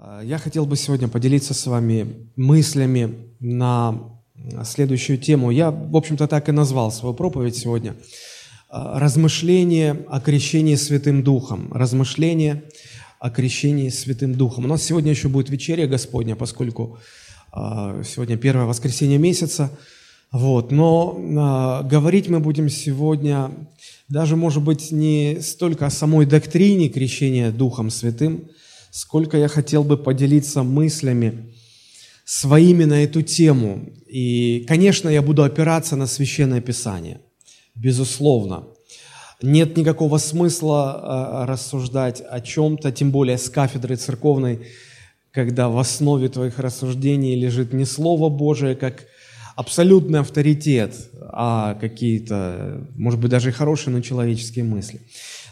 А, я хотел бы сегодня поделиться с вами мыслями на следующую тему. Я, в общем-то, так и назвал свою проповедь сегодня. А, Размышление о крещении Святым Духом. Размышление о крещении Святым Духом. У нас сегодня еще будет вечеря Господня, поскольку а, сегодня первое воскресенье месяца. Вот. Но говорить мы будем сегодня даже, может быть, не столько о самой доктрине крещения Духом Святым, сколько я хотел бы поделиться мыслями своими на эту тему. И, конечно, я буду опираться на Священное Писание, безусловно. Нет никакого смысла э, рассуждать о чем-то, тем более с кафедры церковной, когда в основе твоих рассуждений лежит не Слово Божие, как абсолютный авторитет, а какие-то, может быть, даже и хорошие, но человеческие мысли.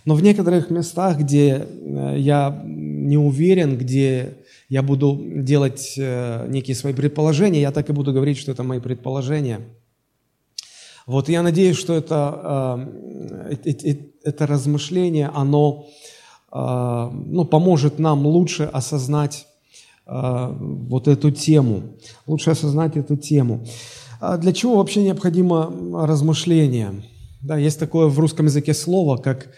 Но в некоторых местах, где э, я не уверен, где я буду делать э, некие свои предположения, я так и буду говорить, что это мои предположения. Вот я надеюсь, что это, э, это размышление, оно ну, поможет нам лучше осознать вот эту тему, лучше осознать эту тему. А для чего вообще необходимо размышление? Да, есть такое в русском языке слово, как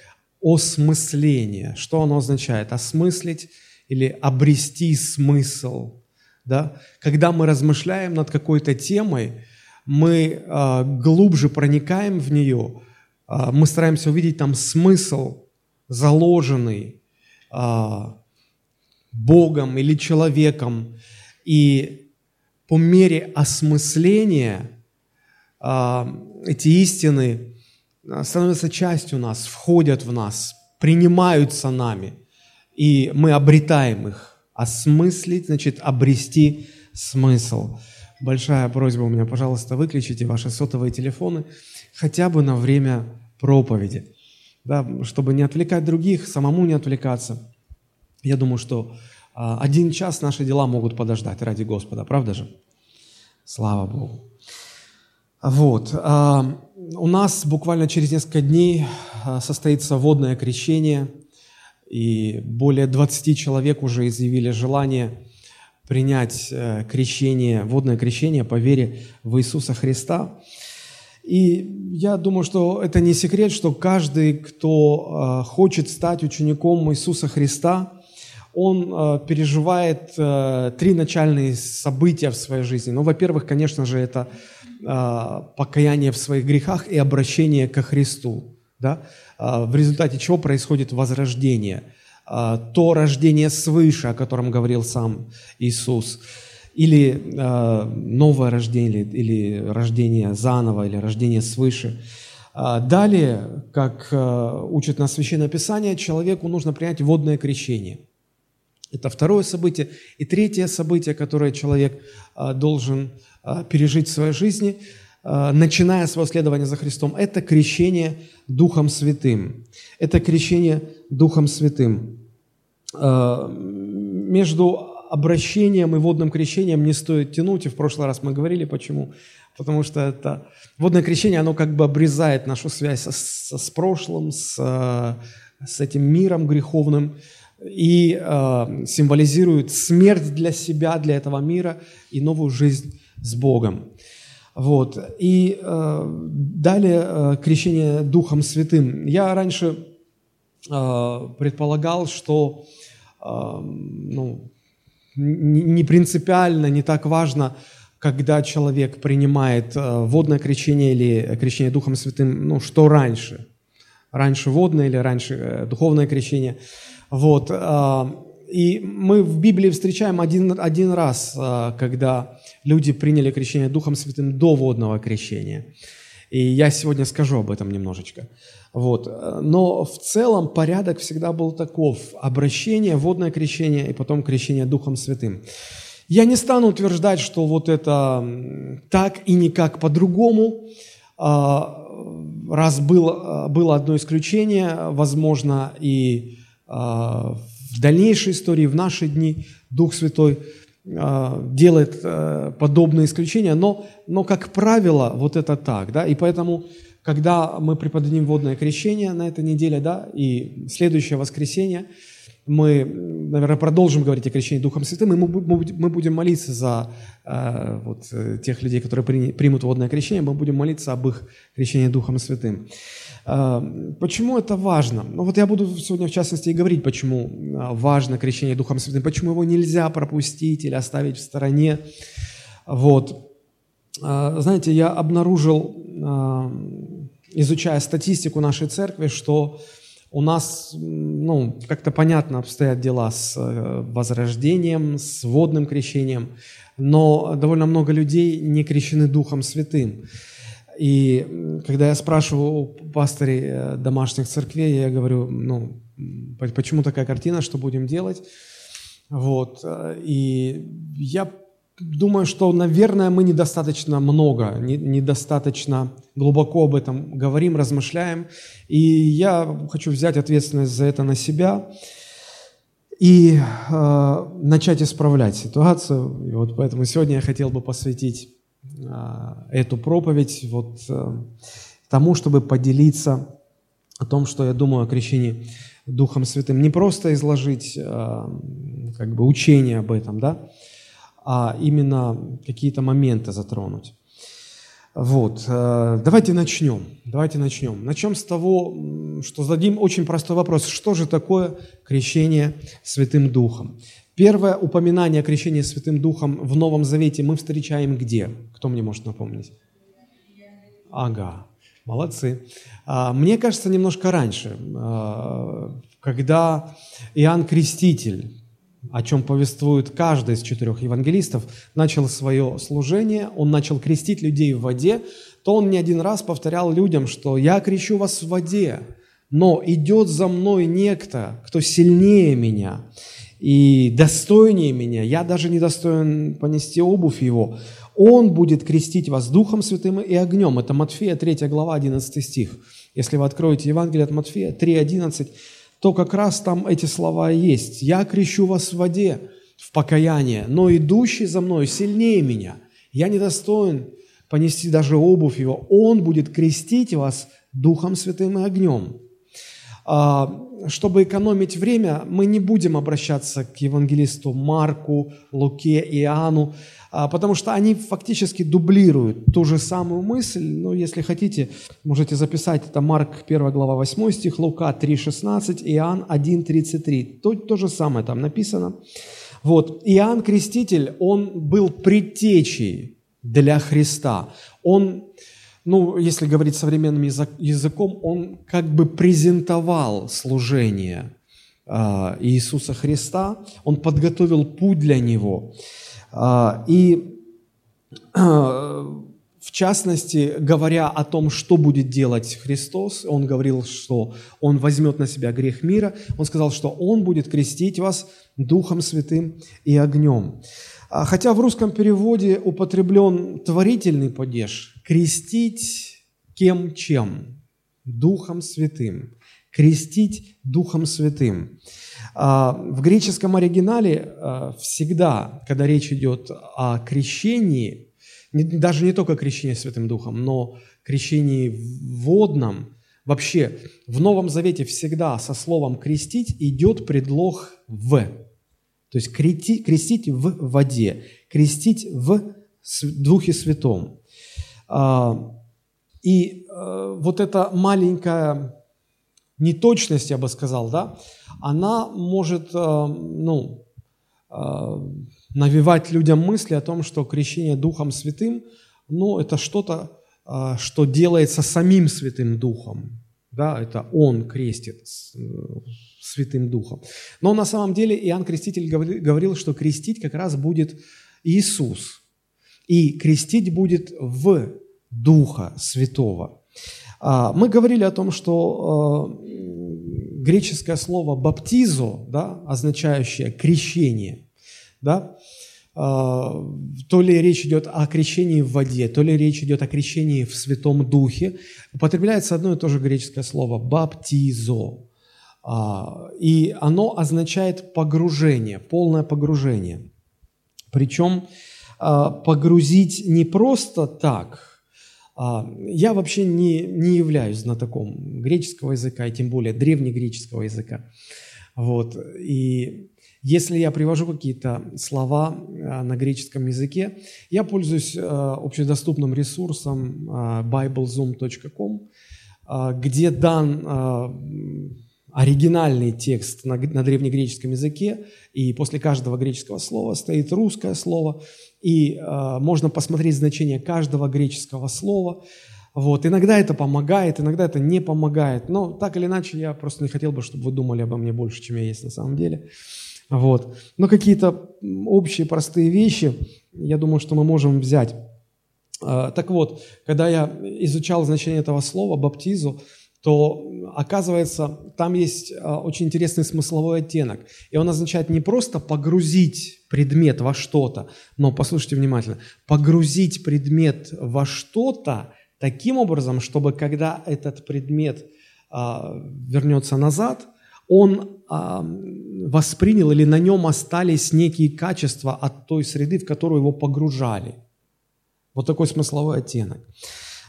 осмысление. Что оно означает? Осмыслить или обрести смысл. Да? Когда мы размышляем над какой-то темой, мы э, глубже проникаем в нее, э, мы стараемся увидеть там смысл, заложенный э, Богом или человеком. И по мере осмысления э, эти истины а, становятся частью нас, входят в нас, принимаются нами, и мы обретаем их. Осмыслить, значит, обрести смысл. Большая просьба у меня, пожалуйста, выключите ваши сотовые телефоны хотя бы на время проповеди, да, чтобы не отвлекать других, самому не отвлекаться. Я думаю, что а, один час наши дела могут подождать ради Господа, правда же? Слава Богу. Вот. У нас буквально через несколько дней а, состоится водное крещение, и более 20 человек уже изъявили желание принять э, крещение, водное крещение по вере в Иисуса Христа. И я думаю, что это не секрет, что каждый, кто а, хочет стать учеником Иисуса Христа, он э, переживает э, три начальные события в своей жизни. Ну, во-первых, конечно же, это э, покаяние в своих грехах и обращение ко Христу, да? э, в результате чего происходит возрождение, э, то рождение свыше, о котором говорил сам Иисус, или э, новое рождение, или, или рождение заново, или рождение свыше. Э, далее, как э, учит нас Священное Писание, человеку нужно принять водное крещение – это второе событие. И третье событие, которое человек а, должен а, пережить в своей жизни, а, начиная свое следование за Христом, это крещение Духом Святым. Это крещение Духом Святым. Между обращением и водным крещением не стоит тянуть, и в прошлый раз мы говорили, почему. Потому что это водное крещение, оно как бы обрезает нашу связь со, со, с прошлым, с, с этим миром греховным, и э, символизирует смерть для себя, для этого мира и новую жизнь с Богом. Вот. И э, далее э, крещение Духом Святым. Я раньше э, предполагал, что э, ну, не принципиально, не так важно, когда человек принимает водное крещение или крещение Духом Святым, ну, что раньше. Раньше водное или раньше э, духовное крещение – вот. А, и мы в Библии встречаем один, один раз, а, когда люди приняли крещение Духом Святым до водного крещения. И я сегодня скажу об этом немножечко. Вот. Но в целом порядок всегда был таков. Обращение, водное крещение и потом крещение Духом Святым. Я не стану утверждать, что вот это так и никак по-другому. Раз было, было одно исключение, возможно, и в дальнейшей истории, в наши дни Дух Святой а, делает а, подобные исключения, но, но как правило, вот это так, да, и поэтому, когда мы преподадим водное крещение на этой неделе, да, и следующее воскресенье, мы, наверное, продолжим говорить о крещении Духом Святым, и мы, мы будем молиться за э, вот, э, тех людей, которые при, примут водное крещение, мы будем молиться об их крещении Духом Святым. Э, почему это важно? Ну вот я буду сегодня в частности и говорить, почему э, важно крещение Духом Святым, почему его нельзя пропустить или оставить в стороне. Вот. Э, знаете, я обнаружил, э, изучая статистику нашей церкви, что у нас, ну, как-то понятно обстоят дела с э, возрождением, с водным крещением, но довольно много людей не крещены Духом Святым. И когда я спрашиваю у пастырей э, домашних церквей, я говорю, ну, почему такая картина, что будем делать? Вот. Э, и я думаю, что, наверное, мы недостаточно много, недостаточно глубоко об этом говорим, размышляем. И я хочу взять ответственность за это на себя и э, начать исправлять ситуацию. И вот поэтому сегодня я хотел бы посвятить эту проповедь вот э, тому, чтобы поделиться о том, что я думаю о крещении Духом Святым. Не просто изложить э, как бы учение об этом, да, а именно какие-то моменты затронуть. Вот, э, давайте начнем. Давайте начнем. Начнем с того, что зададим очень простой вопрос. Что же такое крещение Святым Духом? Первое упоминание о крещении Святым Духом в Новом Завете мы встречаем где? Кто мне может напомнить? Ага, молодцы. А, мне кажется, немножко раньше, а, когда Иоанн Креститель о чем повествует каждый из четырех евангелистов, начал свое служение, он начал крестить людей в воде, то он не один раз повторял людям, что «я крещу вас в воде, но идет за мной некто, кто сильнее меня и достойнее меня, я даже не достоин понести обувь его, он будет крестить вас Духом Святым и огнем». Это Матфея 3 глава, 11 стих. Если вы откроете Евангелие от Матфея 3.11, то как раз там эти слова есть. «Я крещу вас в воде, в покаяние, но идущий за мной сильнее меня. Я недостоин понести даже обувь его. Он будет крестить вас Духом Святым и огнем». А, чтобы экономить время, мы не будем обращаться к евангелисту Марку, Луке, Иоанну, а, потому что они фактически дублируют ту же самую мысль. Но если хотите, можете записать, это Марк 1 глава 8 стих, Лука 3,16, Иоанн 1,33. То, то же самое там написано. Вот. Иоанн Креститель, он был предтечей для Христа. Он, ну, если говорить современным языком, он как бы презентовал служение а, Иисуса Христа, он подготовил путь для Него. А, и в частности, говоря о том, что будет делать Христос, он говорил, что он возьмет на себя грех мира. Он сказал, что он будет крестить вас Духом Святым и огнем. А, хотя в русском переводе употреблен творительный падеж «крестить кем чем?» Духом Святым. Крестить Духом Святым. А, в греческом оригинале а, всегда, когда речь идет о крещении, даже не только крещении Святым Духом, но крещении водном, вообще в Новом Завете всегда со словом «крестить» идет предлог «в». То есть крестить в воде, крестить в Духе Святом. А, и вот эта маленькая неточность, я бы сказал, да, она может, э, ну, э, навевать людям мысли о том, что крещение Духом Святым, ну, это что-то, э, что делается самим Святым Духом, да, это Он крестит Святым Духом. Но на самом деле Иоанн Креститель говорил, что крестить как раз будет Иисус, и крестить будет в Духа Святого. А, мы говорили о том, что греческое слово «баптизо», да, означающее «крещение», да, а, то ли речь идет о крещении в воде, то ли речь идет о крещении в Святом Духе, употребляется одно и то же греческое слово «баптизо». А, и оно означает погружение, полное погружение. Причем а, погрузить не просто так – я вообще не, не являюсь знатоком греческого языка, и тем более древнегреческого языка. Вот. И если я привожу какие-то слова э, на греческом языке, я пользуюсь э, общедоступным ресурсом э, biblezoom.com, где дан оригинальный текст на, на древнегреческом языке, и после каждого греческого слова стоит русское слово, и можно посмотреть значение каждого греческого слова. Вот. Иногда это помогает, иногда это не помогает, но так или иначе я просто не хотел бы, чтобы вы думали обо мне больше, чем я есть на самом деле. Вот. Но какие-то общие простые вещи, я думаю, что мы можем взять. А, так вот, когда я изучал значение этого слова «баптизу», то оказывается, там есть а, очень интересный смысловой оттенок. И он означает не просто погрузить предмет во что-то, но, послушайте внимательно, погрузить предмет во что-то таким образом, чтобы когда этот предмет а, вернется назад – он а, воспринял или на нем остались некие качества от той среды, в которую его погружали. Вот такой смысловой оттенок.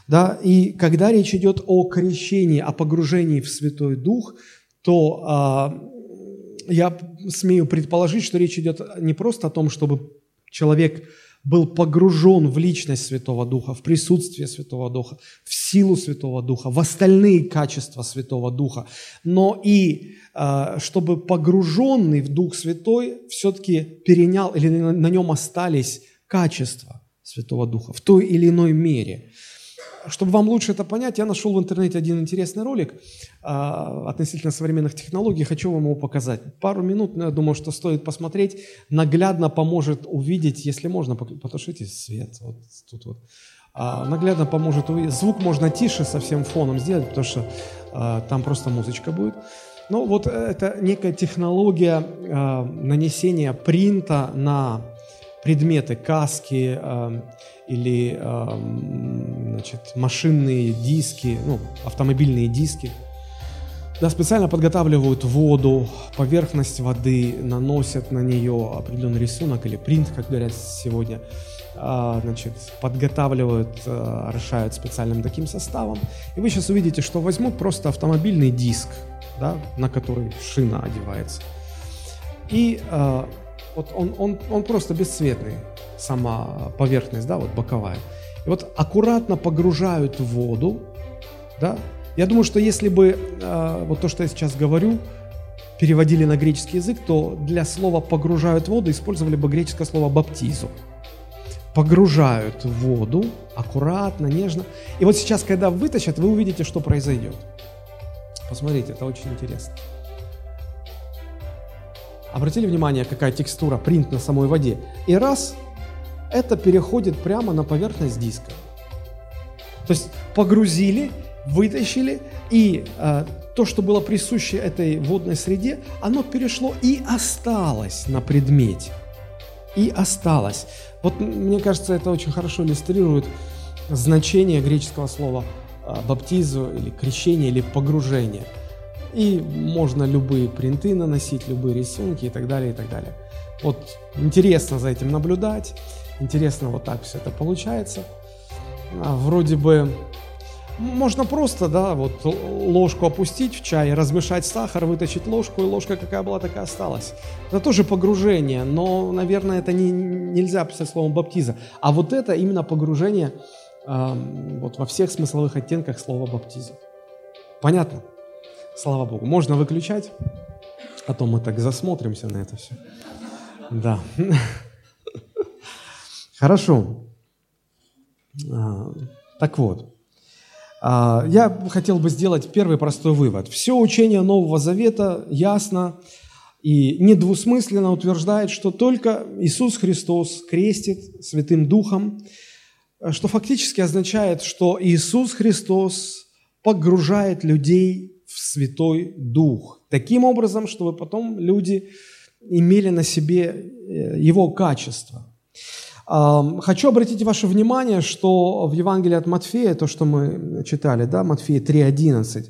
Да, и когда речь идет о крещении, о погружении в Святой Дух, то а, я смею предположить, что речь идет не просто о том, чтобы человек был погружен в личность Святого Духа, в присутствие Святого Духа, в силу Святого Духа, в остальные качества Святого Духа, но и а, чтобы погруженный в Дух Святой все-таки перенял или на нем остались качества Святого Духа в той или иной мере. Чтобы вам лучше это понять, я нашел в интернете один интересный ролик а, относительно современных технологий. Хочу вам его показать. Пару минут, но я думаю, что стоит посмотреть. Наглядно поможет увидеть, если можно, потушите свет. Вот тут вот. А, наглядно поможет увидеть. Звук можно тише совсем фоном сделать, потому что а, там просто музычка будет. Ну вот это некая технология а, нанесения принта на предметы, каски, э, или значит, машинные диски, ну, автомобильные диски. Да, специально подготавливают воду, поверхность воды, наносят на нее определенный рисунок или принт, как говорят сегодня, э, значит, подготавливают, э, орошают специальным таким составом. И вы сейчас увидите, что возьмут просто автомобильный диск, да, на который шина одевается. И э, вот он, он, он просто бесцветный, сама поверхность, да, вот боковая. И вот аккуратно погружают в воду, да. Я думаю, что если бы э, вот то, что я сейчас говорю, переводили на греческий язык, то для слова «погружают воду» использовали бы греческое слово «баптизу». Погружают воду аккуратно, нежно. И вот сейчас, когда вытащат, вы увидите, что произойдет. Посмотрите, это очень интересно. Обратили внимание, какая текстура, принт на самой воде. И раз, это переходит прямо на поверхность диска. То есть погрузили, вытащили, и э, то, что было присуще этой водной среде, оно перешло и осталось на предмете. И осталось. Вот мне кажется, это очень хорошо иллюстрирует значение греческого слова э, баптизу или крещение или погружение – и можно любые принты наносить, любые рисунки и так далее, и так далее. Вот интересно за этим наблюдать, интересно вот так все это получается. А, вроде бы можно просто, да, вот ложку опустить в чай, размешать сахар, вытащить ложку, и ложка какая была, такая осталась. Это тоже погружение, но, наверное, это не, нельзя писать словом баптиза. А вот это именно погружение э, вот во всех смысловых оттенках слова баптиза. Понятно? Слава Богу. Можно выключать, а то мы так засмотримся на это все. Да. Хорошо. А, так вот. А, я хотел бы сделать первый простой вывод. Все учение Нового Завета ясно и недвусмысленно утверждает, что только Иисус Христос крестит Святым Духом, что фактически означает, что Иисус Христос погружает людей в Святой Дух. Таким образом, чтобы потом люди имели на себе э, его качество. Хочу обратить ваше внимание, что в Евангелии от Матфея, то, что мы читали, да, Матфея 3.11,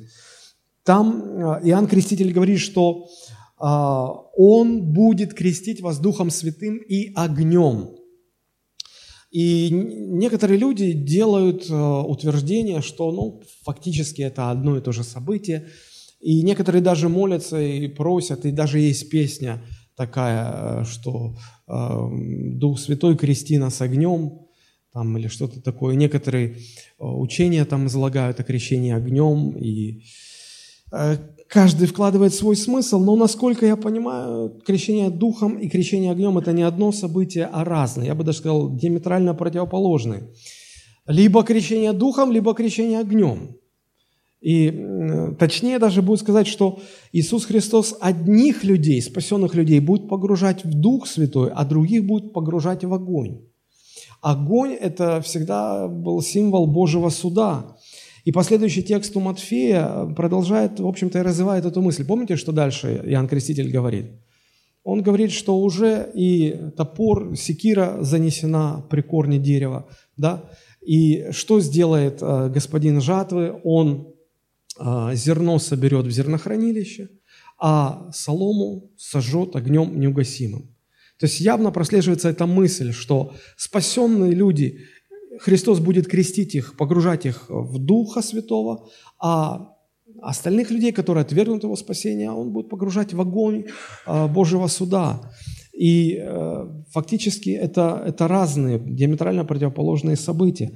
там э, Иоанн Креститель говорит, что а, он будет крестить вас Духом Святым и огнем. И некоторые люди делают э, утверждение, что ну, фактически это одно и то же событие, И некоторые даже молятся и просят, и даже есть песня такая, что э, Дух Святой крести нас огнем, там, или что-то такое. Некоторые э, учения там излагают о крещении огнем, и э, каждый вкладывает свой смысл, но насколько я понимаю, крещение духом и крещение огнем – это не одно событие, а разные. Я бы даже сказал, диаметрально противоположные. Либо крещение духом, либо крещение огнем. И точнее даже будет сказать, что Иисус Христос одних людей, спасенных людей, будет погружать в Дух Святой, а других будет погружать в огонь. Огонь – это всегда был символ Божьего суда. И последующий текст у Матфея продолжает, в общем-то, и развивает эту мысль. Помните, что дальше Иоанн Креститель говорит? Он говорит, что уже и топор, секира занесена при корне дерева, да? И что сделает э, господин жатвы? Он э, зерно соберет в зернохранилище, а солому сожжет огнем неугасимым. То есть явно прослеживается эта мысль, что спасенные люди, Христос будет крестить их, погружать их в Духа Святого, а остальных людей, которые отвергнут его спасение, он будет погружать в огонь э, Божьего суда. И э, фактически это, это разные, диаметрально противоположные события.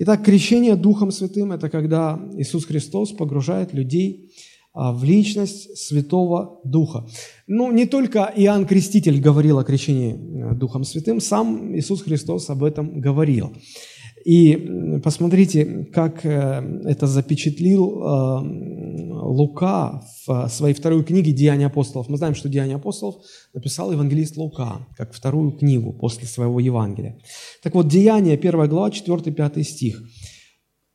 Итак, крещение Духом Святым – это когда Иисус Христос погружает людей а, в личность Святого Духа. Ну, не только Иоанн Креститель говорил о крещении э, Духом Святым, сам Иисус Христос об этом говорил. И посмотрите, как э, это запечатлил э, Лука в своей второй книге «Деяния апостолов». Мы знаем, что «Деяния апостолов» написал евангелист Лука, как вторую книгу после своего Евангелия. Так вот, «Деяния», 1 глава, 4-5 стих.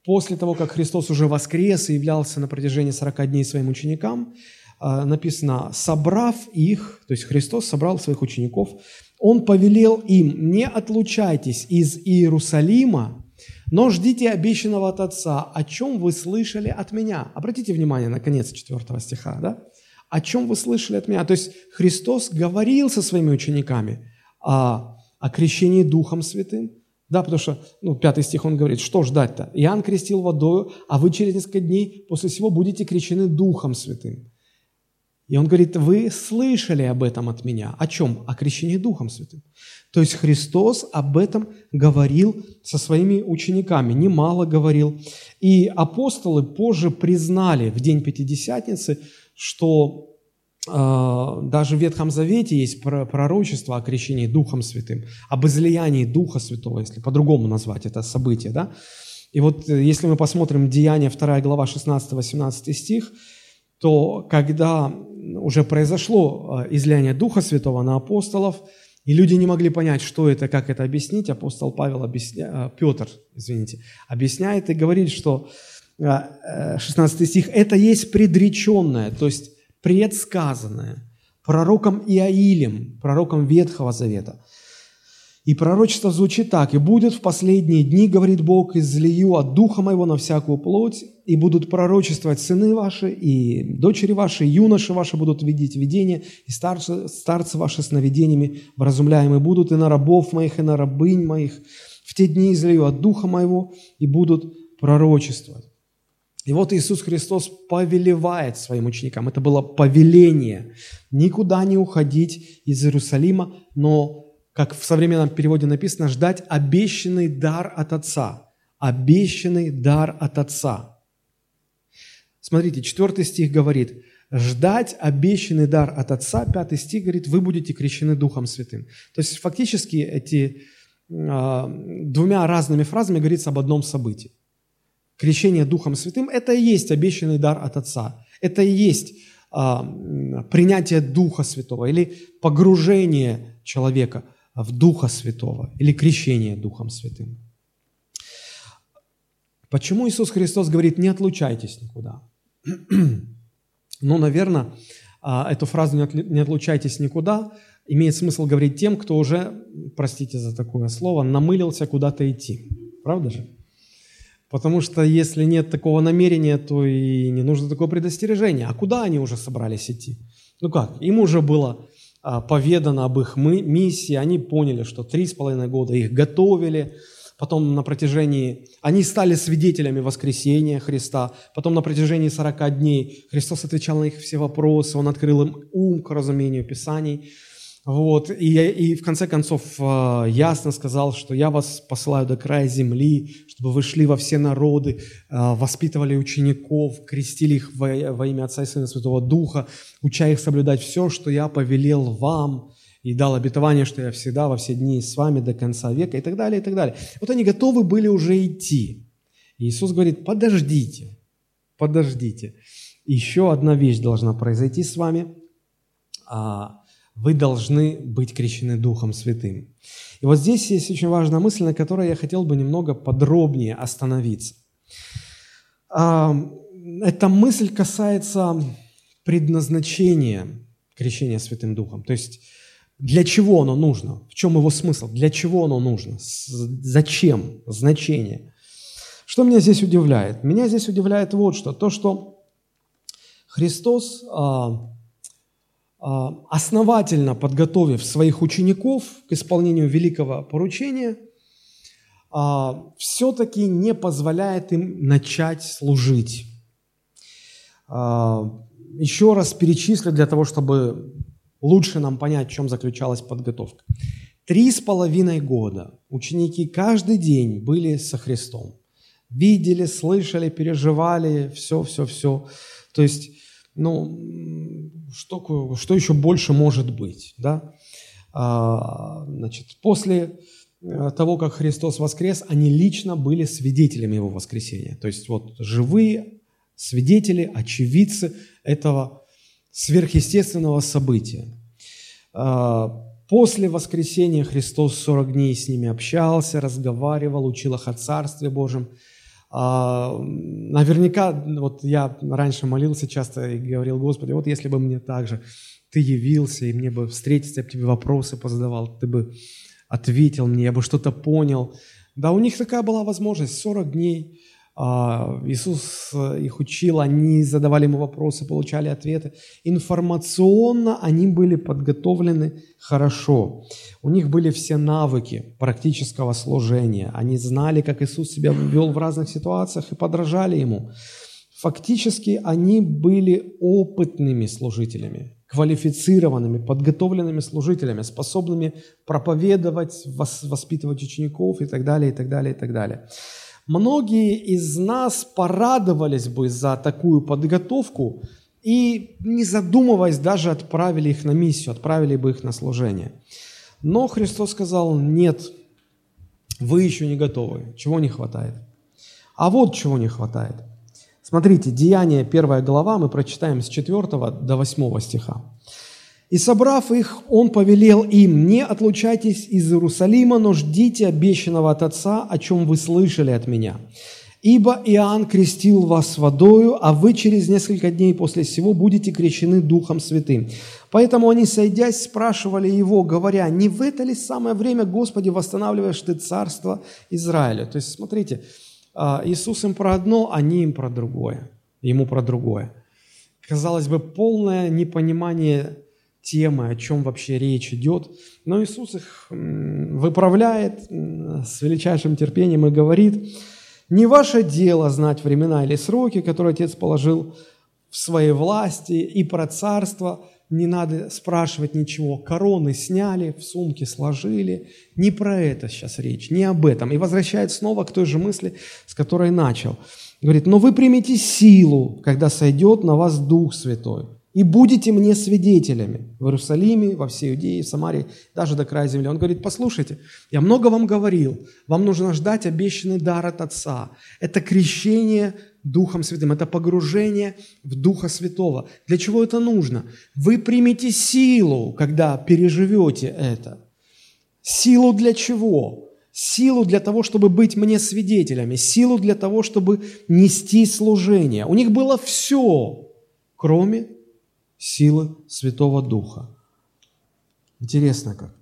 После того, как Христос уже воскрес и являлся на протяжении 40 дней своим ученикам, э, написано, собрав их, то есть Христос собрал своих учеников, Он повелел им, не отлучайтесь из Иерусалима, но ждите обещанного от Отца, о чем вы слышали от меня. Обратите внимание на конец 4 стиха, да? О чем вы слышали от меня? То есть Христос говорил со своими учениками о, о крещении Духом Святым, да, потому что, ну, пятый стих он говорит, что ждать-то? Иоанн крестил водою, а вы через несколько дней после всего будете крещены Духом Святым. И он говорит, вы слышали об этом от меня. О чем? О крещении Духом Святым. То есть Христос об этом говорил со своими учениками, немало говорил. И апостолы позже признали в день Пятидесятницы, что э, даже в Ветхом Завете есть пророчество о крещении Духом Святым, об излиянии Духа Святого, если по-другому назвать это событие. Да? И вот э, если мы посмотрим Деяния 2 глава 16-18 стих, то когда уже произошло э, излияние Духа Святого на апостолов – и люди не могли понять, что это, как это объяснить. Апостол Павел, объясня... А, Петр, извините, объясняет и говорит, что 16 а, э, стих, это есть предреченное, то есть предсказанное пророком Иаилем, пророком Ветхого Завета – и пророчество звучит так. «И будет в последние дни, говорит Бог, излию от Духа Моего на всякую плоть, и будут пророчествовать сыны ваши, и дочери ваши, и юноши ваши будут видеть видения, и старцы, старцы ваши сновидениями вразумляемы будут, и на рабов моих, и на рабынь моих. В те дни излию от Духа Моего, и будут пророчествовать». И вот Иисус Христос повелевает своим ученикам. Это было повеление. Никуда не уходить из Иерусалима, но как в современном переводе написано, ждать обещанный дар от Отца. Обещанный дар от Отца. Смотрите, четвертый стих говорит, ждать обещанный дар от Отца, пятый стих говорит, вы будете крещены Духом Святым. То есть фактически эти э, двумя разными фразами говорится об одном событии. Крещение Духом Святым – это и есть обещанный дар от Отца. Это и есть э, принятие Духа Святого или погружение человека в Духа Святого или крещение Духом Святым. Почему Иисус Христос говорит, не отлучайтесь никуда? Ну, наверное, а, эту фразу «не отлучайтесь никуда» имеет смысл говорить тем, кто уже, простите за такое слово, намылился куда-то идти. Правда же? Потому что если нет такого намерения, то и не нужно такое предостережение. А куда они уже собрались идти? Ну как, им уже было поведано об их миссии, они поняли, что три с половиной года их готовили, потом на протяжении... Они стали свидетелями воскресения Христа, потом на протяжении 40 дней Христос отвечал на их все вопросы, Он открыл им ум к разумению Писаний. Вот, и, и в конце концов э, ясно сказал, что я вас посылаю до края земли, чтобы вы шли во все народы, э, воспитывали учеников, крестили их во, во имя Отца и Сына Святого Духа, уча их соблюдать все, что я повелел вам, и дал обетование, что я всегда во все дни с вами до конца века, и так далее, и так далее. Вот они готовы были уже идти. И Иисус говорит, подождите, подождите. Еще одна вещь должна произойти с вами а, – вы должны быть крещены Духом Святым. И вот здесь есть очень важная мысль, на которой я хотел бы немного подробнее остановиться. А, эта мысль касается предназначения крещения Святым Духом. То есть для чего оно нужно, в чем его смысл, для чего оно нужно, зачем, значение. Что меня здесь удивляет? Меня здесь удивляет вот что, то, что Христос а, основательно подготовив своих учеников к исполнению великого поручения, а, все-таки не позволяет им начать служить. А, еще раз перечислю для того, чтобы лучше нам понять, в чем заключалась подготовка. Три с половиной года ученики каждый день были со Христом. Видели, слышали, переживали, все, все, все. То есть ну, что, что еще больше может быть, да? А, значит, после э, того, как Христос воскрес, они лично были свидетелями Его воскресения. То есть вот живые свидетели, очевидцы этого сверхъестественного события. А, после воскресения Христос 40 дней с ними общался, разговаривал, учил их о Царстве Божьем – наверняка, вот я раньше молился часто и говорил, Господи, вот если бы мне так же Ты явился, и мне бы встретиться, я бы тебе вопросы позадавал, Ты бы ответил мне, я бы что-то понял. Да, у них такая была возможность, 40 дней – а, Иисус э, их учил, они задавали ему вопросы, получали ответы. Информационно они были подготовлены хорошо. У них были все навыки практического служения. Они знали, как Иисус себя вел в разных ситуациях и подражали ему. Фактически они были опытными служителями, квалифицированными, подготовленными служителями, способными проповедовать, воспитывать учеников и так далее, и так далее, и так далее. Многие из нас порадовались бы за такую подготовку и, не задумываясь, даже отправили их на миссию, отправили бы их на служение. Но Христос сказал, нет, вы еще не готовы. Чего не хватает? А вот чего не хватает. Смотрите, Деяние, первая глава, мы прочитаем с 4 до 8 стиха. И собрав их, он повелел им, не отлучайтесь из Иерусалима, но ждите обещанного от Отца, о чем вы слышали от меня. Ибо Иоанн крестил вас водою, а вы через несколько дней после сего будете крещены Духом Святым. Поэтому они, сойдясь, спрашивали его, говоря, не в это ли самое время, Господи, восстанавливаешь ты царство Израиля? То есть, смотрите, а, Иисус им про одно, они им про другое, ему про другое. Казалось бы, полное непонимание темы, о чем вообще речь идет. Но Иисус их выправляет с величайшим терпением и говорит, не ваше дело знать времена или сроки, которые Отец положил в своей власти, и про царство не надо спрашивать ничего. Короны сняли, в сумки сложили. Не про это сейчас речь, не об этом. И возвращает снова к той же мысли, с которой начал. Говорит, но вы примете силу, когда сойдет на вас Дух Святой и будете мне свидетелями в Иерусалиме, во всей Иудее, в Самарии, даже до края земли. Он говорит, послушайте, я много вам говорил, вам нужно ждать обещанный дар от Отца. Это крещение Духом Святым, это погружение в Духа Святого. Для чего это нужно? Вы примете силу, когда переживете это. Силу для чего? Силу для того, чтобы быть мне свидетелями, силу для того, чтобы нести служение. У них было все, кроме силы Святого Духа. Интересно как.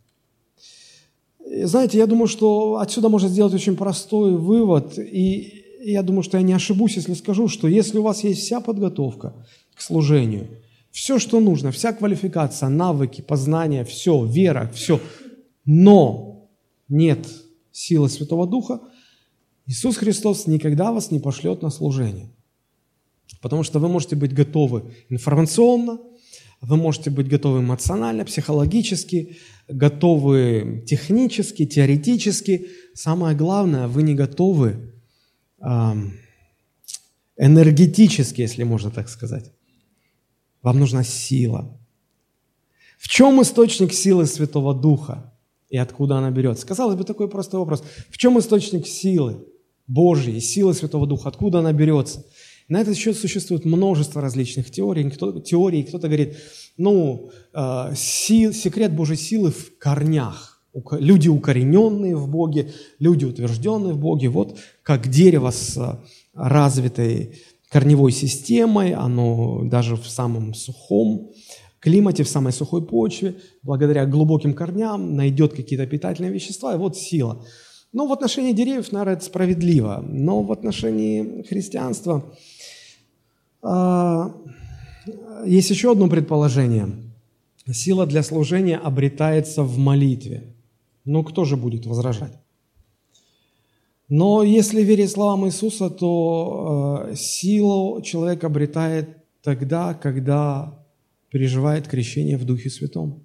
Знаете, я думаю, что отсюда можно сделать очень простой вывод, и я думаю, что я не ошибусь, если скажу, что если у вас есть вся подготовка к служению, все, что нужно, вся квалификация, навыки, познания, все, вера, все, но нет силы Святого Духа, Иисус Христос никогда вас не пошлет на служение. Потому что вы можете быть готовы информационно, вы можете быть готовы эмоционально, психологически, готовы технически, теоретически. Самое главное, вы не готовы эм, энергетически, если можно так сказать. Вам нужна сила. В чем источник силы Святого Духа и откуда она берется? Казалось бы, такой простой вопрос. В чем источник силы Божьей, силы Святого Духа? Откуда она берется? На этот счет существует множество различных теорий. Кто, теорий. Кто-то говорит, ну, э, сил, секрет Божьей силы в корнях. Люди укорененные в Боге, люди утвержденные в Боге. Вот как дерево с развитой корневой системой, оно даже в самом сухом климате, в самой сухой почве, благодаря глубоким корням найдет какие-то питательные вещества, и вот сила. Но в отношении деревьев, наверное, это справедливо. Но в отношении христианства есть еще одно предположение. Сила для служения обретается в молитве. Ну, кто же будет возражать? Но если верить словам Иисуса, то э, силу человек обретает тогда, когда переживает крещение в Духе Святом.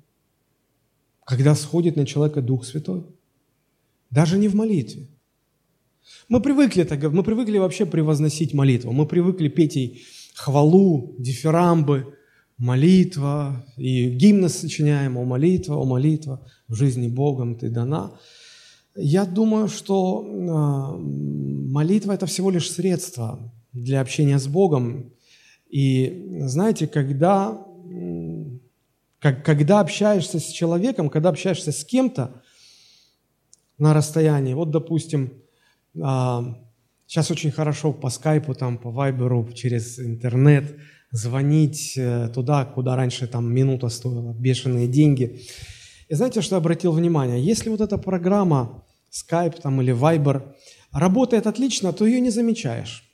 Когда сходит на человека Дух Святой. Даже не в молитве. Мы привыкли, так, мы привыкли вообще превозносить молитву. Мы привыкли петь ей хвалу, дифирамбы, молитва, и гимны сочиняем, о молитва, о молитва, в жизни Богом ты дана. Я думаю, что а, молитва – это всего лишь средство для общения с Богом. И знаете, когда, как, когда общаешься с человеком, когда общаешься с кем-то на расстоянии, вот, допустим, а, сейчас очень хорошо по скайпу, там, по вайберу, через интернет звонить э, туда, куда раньше там минута стоила, бешеные деньги. И знаете, что я обратил внимание? Если вот эта программа Skype там, или Viber работает отлично, то ее не замечаешь.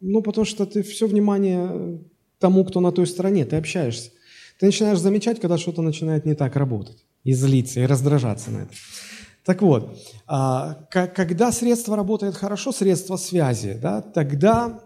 Ну, потому что ты все внимание тому, кто на той стороне, ты общаешься. Ты начинаешь замечать, когда что-то начинает не так работать, и злиться, и раздражаться на это. Так вот, а, когда средство работает хорошо, средство связи, да, тогда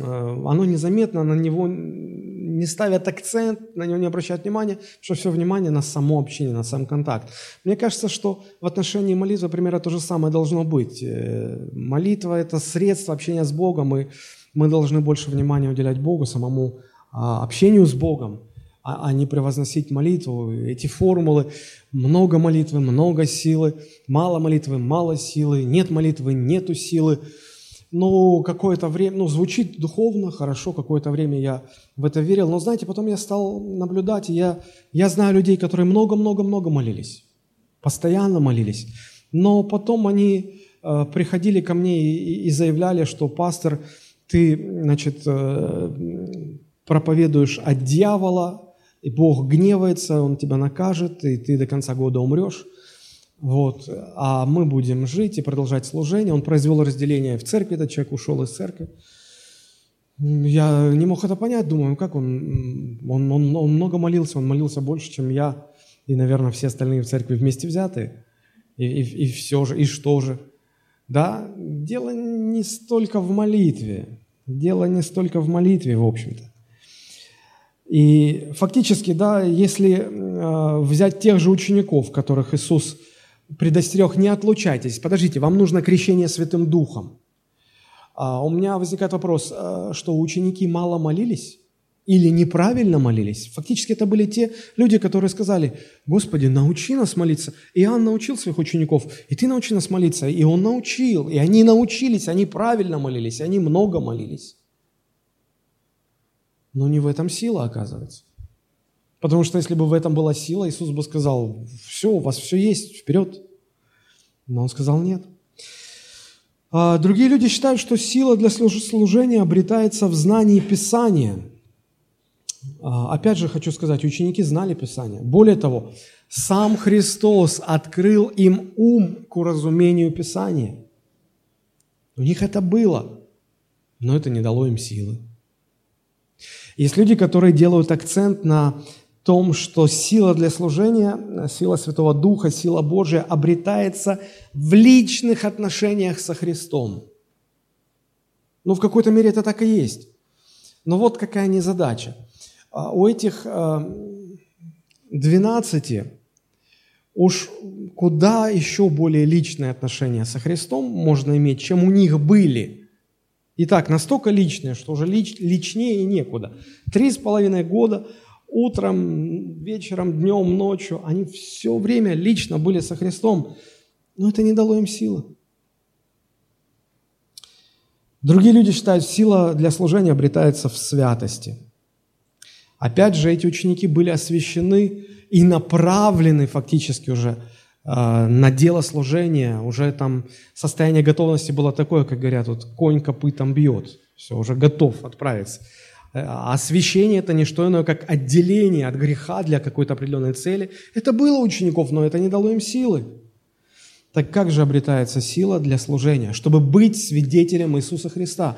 а, оно незаметно, на него не ставят акцент, на него не обращают внимания, что все внимание на само общение, на сам контакт. Мне кажется, что в отношении молитвы примерно то же самое должно быть. Э, молитва – это средство общения с Богом, и мы должны больше внимания уделять Богу, самому а, общению с Богом, а, а не превозносить молитву. Эти формулы – много молитвы, много силы, мало молитвы, мало силы, нет молитвы, нету силы – ну, какое-то время, ну, звучит духовно, хорошо, какое-то время я в это верил, но, знаете, потом я стал наблюдать, и я, я знаю людей, которые много-много-много молились, постоянно молились, но потом они э, приходили ко мне и, и заявляли, что, пастор, ты, значит, э, проповедуешь от дьявола, и Бог гневается, Он тебя накажет, и ты до конца года умрешь. Вот. А мы будем жить и продолжать служение. Он произвел разделение в церкви, этот человек ушел из церкви. Я не мог это понять, думаю, как он, он, он, он много молился, он молился больше, чем я и, наверное, все остальные в церкви вместе взятые. И, и, и все же, и что же? Да, дело не столько в молитве, дело не столько в молитве, в общем-то. И фактически, да, если э, взять тех же учеников, которых Иисус предостерег, не отлучайтесь. Подождите, вам нужно крещение Святым Духом. А у меня возникает вопрос, а, что ученики мало молились или неправильно молились? Фактически это были те люди, которые сказали, Господи, научи нас молиться. Иоанн научил своих учеников, и ты научи нас молиться. И он научил, и они научились, они правильно молились, они много молились. Но не в этом сила, оказывается. Потому что если бы в этом была сила, Иисус бы сказал, все, у вас все есть, вперед. Но Он сказал нет. А другие люди считают, что сила для служения обретается в знании Писания. А, опять же хочу сказать, ученики знали Писание. Более того, сам Христос открыл им ум к уразумению Писания. У них это было, но это не дало им силы. Есть люди, которые делают акцент на том, что сила для служения, сила Святого Духа, сила Божия обретается в личных отношениях со Христом. Ну, в какой-то мере это так и есть. Но вот какая незадача. А у этих 12 а, уж куда еще более личные отношения со Христом можно иметь, чем у них были. Итак, настолько личные, что уже лич, личнее некуда. Три с половиной года – утром, вечером, днем, ночью, они все время лично были со Христом, но это не дало им силы. Другие люди считают, сила для служения обретается в святости. Опять же, эти ученики были освящены и направлены фактически уже на дело служения. Уже там состояние готовности было такое, как говорят, вот конь копытом бьет. Все, уже готов отправиться. А освящение – это не что иное, как отделение от греха для какой-то определенной цели. Это было у учеников, но это не дало им силы. Так как же обретается сила для служения? Чтобы быть свидетелем Иисуса Христа.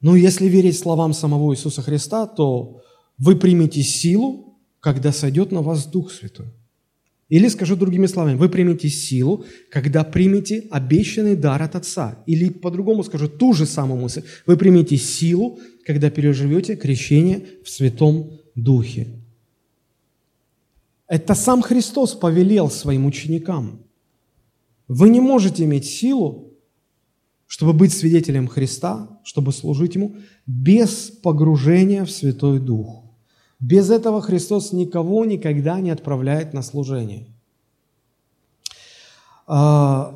Ну, если верить словам самого Иисуса Христа, то вы примете силу, когда сойдет на вас Дух Святой. Или скажу другими словами, вы примете силу, когда примете обещанный дар от Отца. Или по-другому скажу ту же самую мысль. Вы примете силу, когда переживете крещение в Святом Духе. Это сам Христос повелел своим ученикам. Вы не можете иметь силу, чтобы быть свидетелем Христа, чтобы служить Ему, без погружения в Святой Дух. Без этого Христос никого никогда не отправляет на служение. А,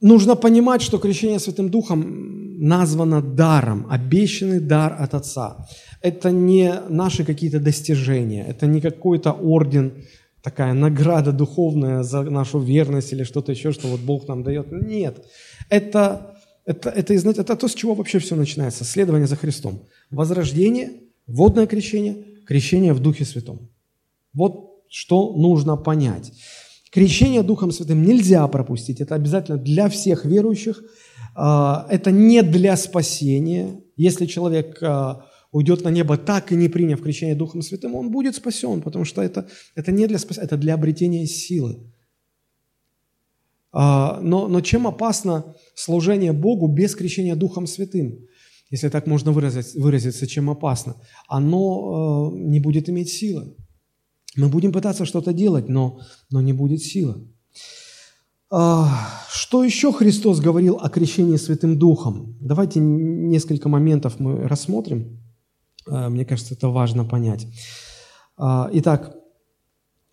нужно понимать, что крещение Святым Духом названо даром, обещанный дар от Отца. Это не наши какие-то достижения, это не какой-то орден, такая награда духовная за нашу верность или что-то еще, что вот Бог нам дает. Нет, это, это, это, знаете, это то, с чего вообще все начинается, следование за Христом. Возрождение, водное крещение – крещение в Духе Святом. Вот что нужно понять. Крещение Духом Святым нельзя пропустить, это обязательно для всех верующих, а, это не для спасения. Если человек а, уйдет на небо, так и не приняв крещение Духом Святым, он будет спасен, потому что это, это не для спасения, это для обретения силы. А, но, но чем опасно служение Богу без крещения Духом Святым? Если так можно выразить, выразиться, чем опасно, оно э, не будет иметь силы. Мы будем пытаться что-то делать, но, но не будет силы. А, что еще Христос говорил о крещении Святым Духом? Давайте несколько моментов мы рассмотрим. А, мне кажется, это важно понять. А, итак,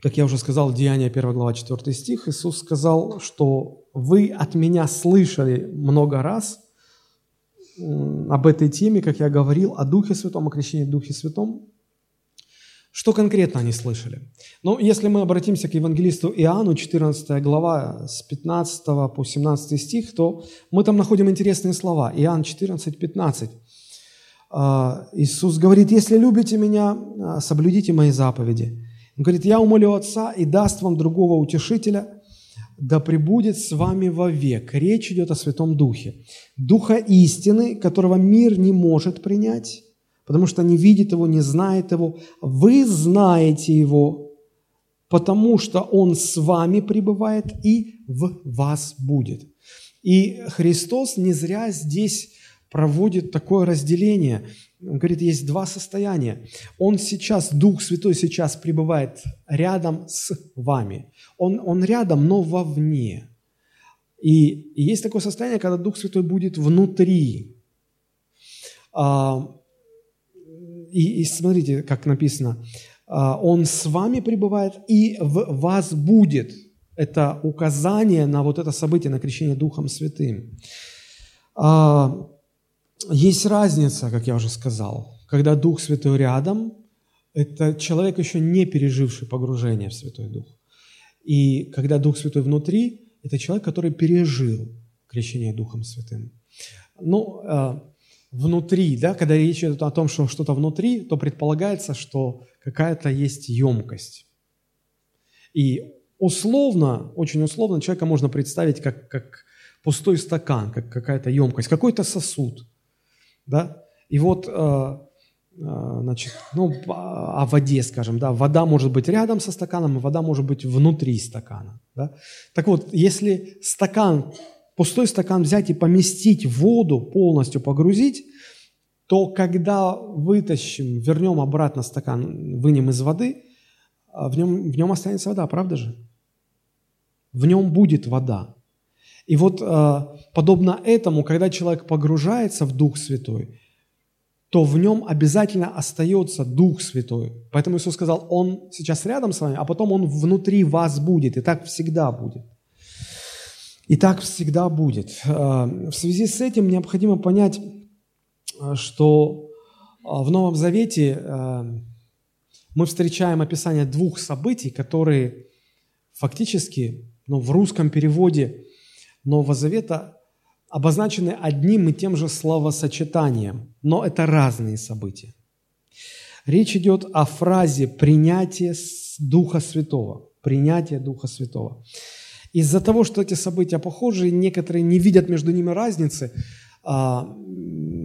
как я уже сказал, Деяние 1 глава 4 стих, Иисус сказал, что вы от меня слышали много раз, об этой теме, как я говорил, о Духе Святом, о крещении Духе Святом. Что конкретно они слышали? Ну, если мы обратимся к евангелисту Иоанну, 14 глава, с 15 по 17 стих, то мы там находим интересные слова. Иоанн 14, 15. А, Иисус говорит, «Если любите Меня, а, соблюдите Мои заповеди». Он говорит, «Я умолю Отца и даст вам другого утешителя, да пребудет с вами вовек. Речь идет о Святом Духе. Духа истины, которого мир не может принять, потому что не видит его, не знает его. Вы знаете его, потому что он с вами пребывает и в вас будет. И Христос не зря здесь проводит такое разделение. Он говорит, есть два состояния. Он сейчас, Дух Святой сейчас пребывает рядом с вами. Он, он рядом, но вовне. И, и есть такое состояние, когда Дух Святой будет внутри. А, и, и смотрите, как написано, а, Он с вами пребывает и в вас будет. Это указание на вот это событие, на крещение Духом Святым. А, есть разница, как я уже сказал, когда Дух Святой рядом, это человек еще не переживший погружение в Святой Дух. И когда Дух Святой внутри, это человек, который пережил крещение Духом Святым. Ну, э, внутри, да, когда речь идет о том, что что-то внутри, то предполагается, что какая-то есть емкость. И условно, очень условно, человека можно представить как, как пустой стакан, как какая-то емкость, какой-то сосуд – да? И вот э, а, значит, ну, о воде, скажем, да, вода может быть рядом со стаканом, и вода может быть внутри стакана, да. Так вот, если стакан, пустой стакан взять и поместить воду, полностью погрузить, то когда вытащим, вернем обратно стакан, вынем из воды, а, в нем, в нем останется вода, правда же? В нем будет вода. И вот а, подобно этому, когда человек погружается в Дух Святой, то в нем обязательно остается Дух Святой. Поэтому Иисус сказал, Он сейчас рядом с вами, а потом Он внутри вас будет. И так всегда будет. И так всегда будет. А, в связи с этим необходимо понять, а, что а, в Новом Завете мы встречаем описание двух событий, которые фактически ну, в русском переводе Нового Завета обозначены одним и тем же словосочетанием, но это разные события. Речь идет о фразе «принятие Духа Святого». Принятие Духа Святого. Из-за того, что эти события похожи, некоторые не видят между ними разницы, а,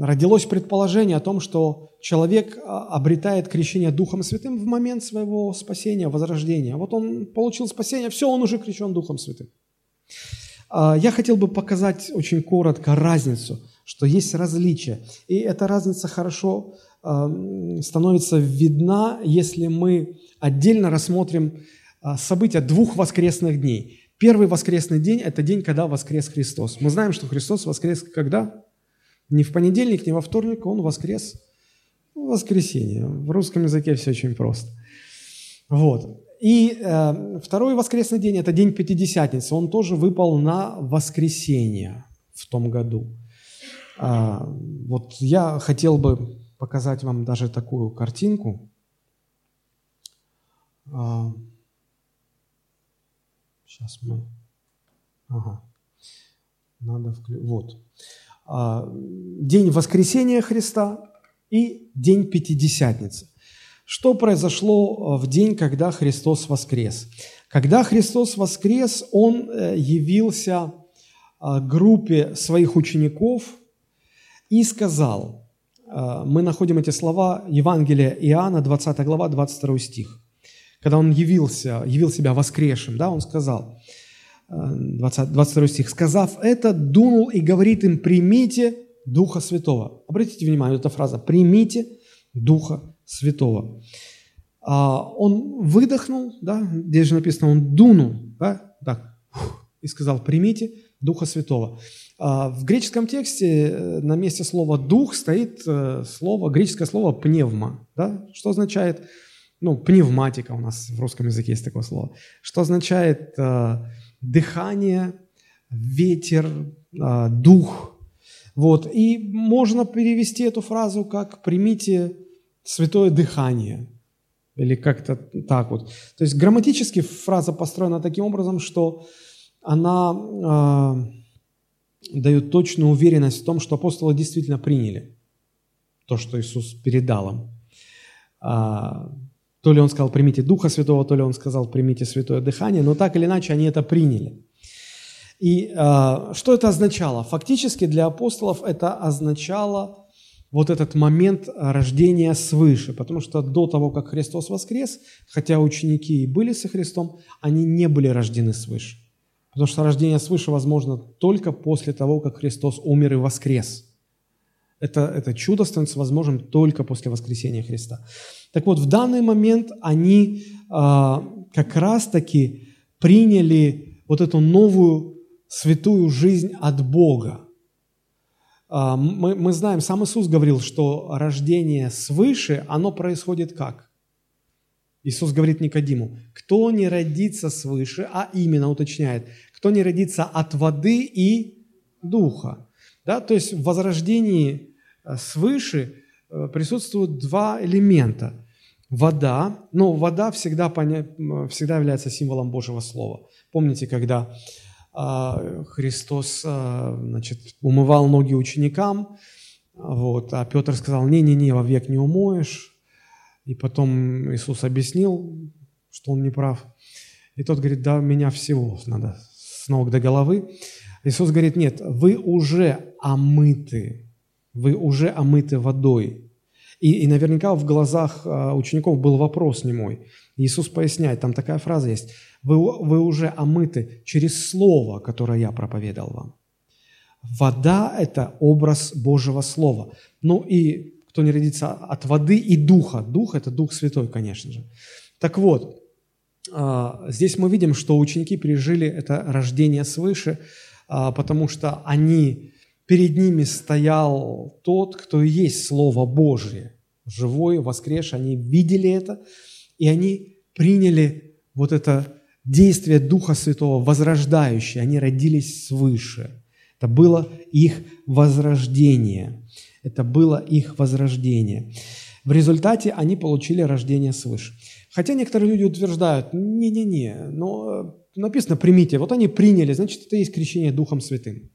родилось предположение о том, что человек а, обретает крещение Духом Святым в момент своего спасения, возрождения. Вот он получил спасение, все, он уже крещен Духом Святым. А, я хотел бы показать очень коротко разницу, что есть различия. И эта разница хорошо становится видна, если мы отдельно рассмотрим а, события двух воскресных дней. Первый воскресный день – это день, когда воскрес Христос. Мы знаем, что Христос воскрес когда? Не в понедельник, не во вторник, Он воскрес в воскресенье. В русском языке все очень просто. Вот. И э, второй воскресный день – это день Пятидесятницы. Он тоже выпал на воскресенье в том году. А, вот я хотел бы показать вам даже такую картинку. А, сейчас мы... Ага. Надо вклю... Вот. А, день воскресения Христа и день Пятидесятницы. Что произошло э, в день, когда Христос воскрес? Когда Христос воскрес, Он э, явился э, группе своих учеников и сказал, мы находим эти слова Евангелия Иоанна, 20 глава, 22 стих. Когда Он явился, явил себя воскресшим, да, Он сказал, 20, 22 стих, «Сказав это, дунул и говорит им, примите Духа Святого». Обратите внимание, эта фраза «примите Духа Святого. А, он выдохнул, да, здесь же написано, он дунул, да, так, и сказал, примите Духа Святого. А, в греческом тексте э, на месте слова «дух» стоит э, слово, греческое слово «пневма», да, что означает, ну, пневматика у нас в русском языке есть такое слово, что означает э, дыхание, ветер, дух. Вот. И можно перевести эту фразу как «примите святое дыхание. Или как-то так вот. То есть грамматически фраза построена таким образом, что она э, дает точную уверенность в том, что апостолы действительно приняли то, что Иисус передал им. А, то ли он сказал, примите Духа Святого, то ли он сказал, примите святое дыхание, но так или иначе они это приняли. И а, что это означало? Фактически для апостолов это означало вот этот момент рождения свыше, потому что до того, как Христос воскрес, хотя ученики и были со Христом, они не были рождены свыше. Потому что рождение свыше возможно только после того, как Христос умер и воскрес. Это, это чудо становится возможным только после воскресения Христа. Так вот, в данный момент они а, как раз-таки приняли вот эту новую святую жизнь от Бога. А, мы, мы знаем, сам Иисус говорил, что рождение свыше, оно происходит как? Иисус говорит Никодиму, кто не родится свыше, а именно уточняет, кто не родится от воды и духа. Да? То есть в возрождении э, свыше э, присутствуют два элемента. Вода, но вода всегда, всегда является символом Божьего Слова. Помните, когда Христос а, значит, умывал ноги ученикам, вот, а Петр сказал, не-не-не, вовек не умоешь. И потом Иисус объяснил, что он не прав. И тот говорит, да, меня всего надо с ног до головы. Иисус говорит, нет, вы уже омыты, вы уже омыты водой. И, и наверняка в глазах а, учеников был вопрос не мой. Иисус поясняет, там такая фраза есть. Вы, вы уже омыты через слово, которое я проповедовал вам. Вода – это образ Божьего Слова. Ну и кто не родится от воды и духа. Дух – это Дух Святой, конечно же. Так вот, а, здесь мы видим, что ученики пережили это рождение свыше, а, потому что они, перед ними стоял тот, кто и есть Слово Божье, живой, воскресший. Они видели это, и они приняли вот это действие Духа Святого возрождающее. Они родились свыше. Это было их возрождение. Это было их возрождение. В результате они получили рождение свыше. Хотя некоторые люди утверждают, не-не-не, но э, написано «примите». Вот они приняли, значит, это есть крещение Духом Святым.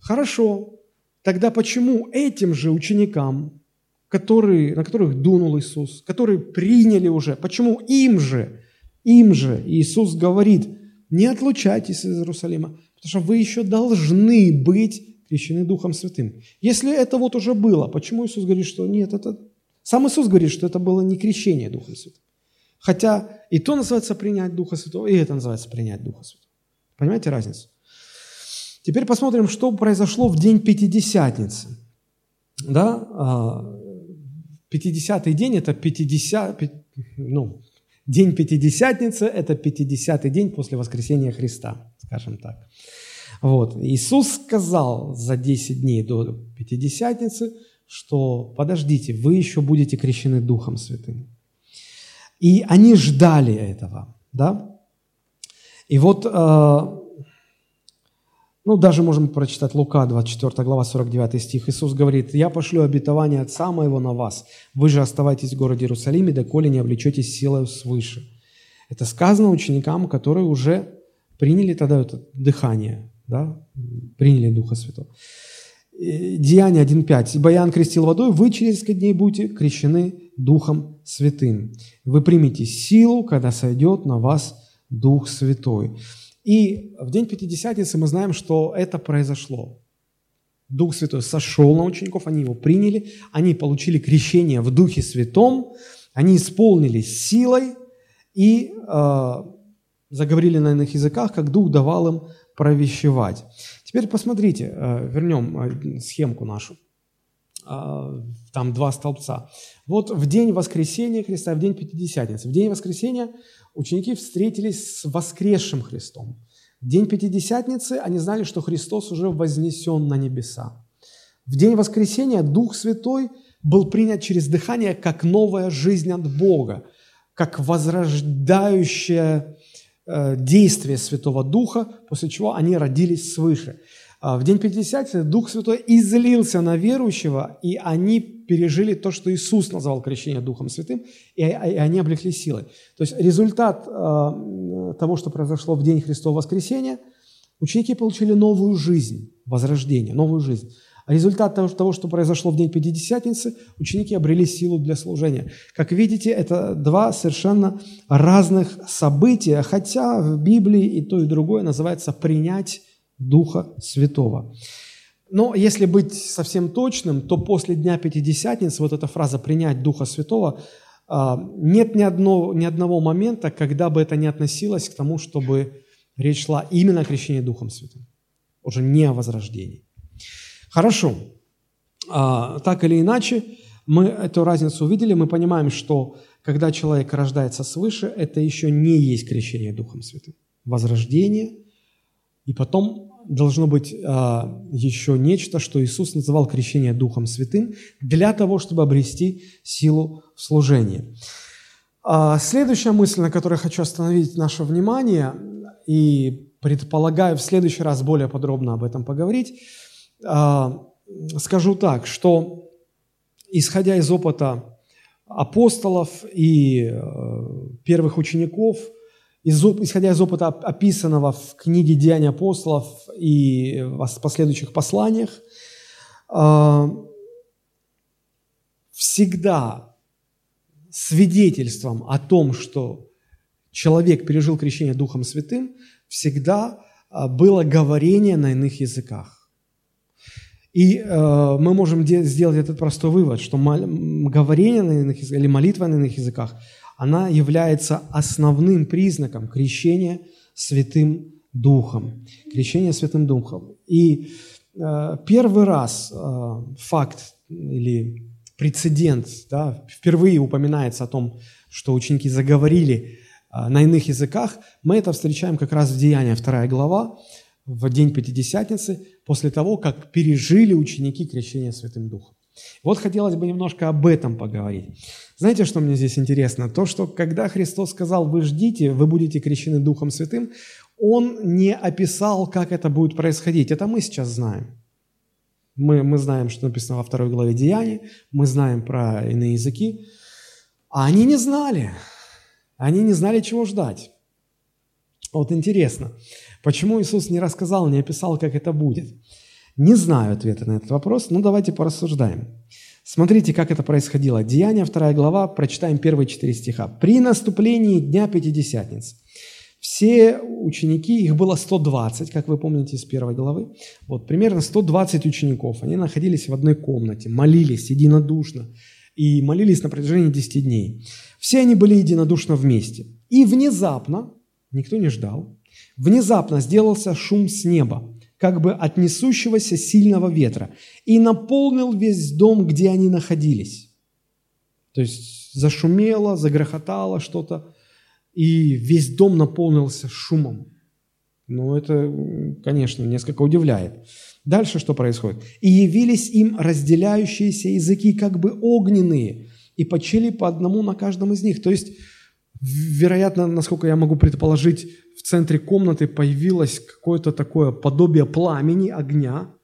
Хорошо, тогда почему этим же ученикам, которые, на которых дунул Иисус, которые приняли уже, почему им же, им же Иисус говорит, не отлучайтесь из Иерусалима, потому что вы еще должны быть крещены Духом Святым. Если это вот уже было, почему Иисус говорит, что нет, это... Сам Иисус говорит, что это было не крещение Духом Святым. Хотя и то называется принять Духа Святого, и это называется принять Духа Святого. Понимаете разницу? Теперь посмотрим, что произошло в день Пятидесятницы. Да, а, Пятидесятый день – это 50, ну, день Пятидесятницы – это пятидесятый день после воскресения Христа, скажем так. Вот. Иисус сказал за 10 дней до Пятидесятницы, что подождите, вы еще будете крещены Духом Святым. И они ждали этого, да? И вот, э, ну, даже можем прочитать Лука, 24 глава, 49 стих. Иисус говорит, «Я пошлю обетование Отца Моего на вас. Вы же оставайтесь в городе Иерусалиме, доколе не облечетесь силой свыше». Это сказано ученикам, которые уже приняли тогда это дыхание, да? приняли Духа Святого. Деяние 1.5. «Ибо Иоанн крестил водой, вы через несколько дней будете крещены Духом Святым. Вы примете силу, когда сойдет на вас Дух Святой». И в день Пятидесятницы мы знаем, что это произошло. Дух Святой сошел на учеников, они его приняли, они получили крещение в Духе Святом, они исполнились силой и э, заговорили на иных языках, как Дух давал им провещевать. Теперь посмотрите, э, вернем э, схемку нашу. А, там два столбца. Вот в день воскресения Христа, в день Пятидесятницы. В день воскресения ученики встретились с воскресшим Христом. В день Пятидесятницы они знали, что Христос уже вознесен на небеса. В день воскресения Дух Святой был принят через дыхание как новая жизнь от Бога, как возрождающая Э, действие Святого Духа, после чего они родились свыше. А в день Пятидесятницы Дух Святой излился на верующего, и они пережили то, что Иисус назвал крещение Духом Святым, и они облекли силой. То есть результат э, того, что произошло в день Христового воскресения, ученики получили новую жизнь, возрождение, новую жизнь. А результат того, что произошло в день Пятидесятницы, ученики обрели силу для служения. Как видите, это два совершенно разных события, хотя в Библии и то, и другое называется «принять Духа Святого». Но если быть совсем точным, то после Дня Пятидесятницы, вот эта фраза «принять Духа Святого», а, нет ни, одного, ни одного момента, когда бы это не относилось к тому, чтобы речь шла именно о крещении Духом Святым, уже не о возрождении. Хорошо. А, так или иначе, мы эту разницу увидели, мы понимаем, что когда человек рождается свыше, это еще не есть крещение Духом Святым. Возрождение, и потом должно быть а, еще нечто, что Иисус называл крещение Духом Святым, для того, чтобы обрести силу в служении. А, следующая мысль, на которой хочу остановить наше внимание, и предполагаю в следующий раз более подробно об этом поговорить – а, скажу так, что исходя из опыта апостолов и э, первых учеников, исходя из опыта, описанного в книге «Деяния апостолов» и в последующих посланиях, а, всегда свидетельством о том, что человек пережил крещение Духом Святым, всегда а, было говорение на иных языках. И э, мы можем де- сделать этот простой вывод, что говорение на иных языках или молитва на иных языках, она является основным признаком крещения Святым Духом. Крещение Святым Духом. И э, первый раз э, факт или прецедент, да, впервые упоминается о том, что ученики заговорили э, на иных языках, мы это встречаем как раз в Деянии 2 глава, в день Пятидесятницы, после того, как пережили ученики крещение Святым Духом. Вот хотелось бы немножко об этом поговорить. Знаете, что мне здесь интересно? То, что когда Христос сказал, вы ждите, вы будете крещены Духом Святым, Он не описал, как это будет происходить. Это мы сейчас знаем. Мы, мы знаем, что написано во второй главе Деяний, мы знаем про иные языки, а они не знали. Они не знали, чего ждать. Вот интересно, почему Иисус не рассказал, не описал, как это будет? Не знаю ответа на этот вопрос, но давайте порассуждаем. Смотрите, как это происходило. Деяние, вторая глава, прочитаем первые четыре стиха. «При наступлении Дня Пятидесятницы все ученики, их было 120, как вы помните из первой главы, вот примерно 120 учеников, они находились в одной комнате, молились единодушно и молились на протяжении 10 дней. Все они были единодушно вместе. И внезапно, никто не ждал, внезапно сделался шум с неба, как бы от несущегося сильного ветра, и наполнил весь дом, где они находились. То есть зашумело, загрохотало что-то, и весь дом наполнился шумом. Ну, это, конечно, несколько удивляет. Дальше что происходит? «И явились им разделяющиеся языки, как бы огненные, и почили по одному на каждом из них». То есть, вероятно, насколько я могу предположить, в центре комнаты появилось какое-то такое подобие пламени, огня.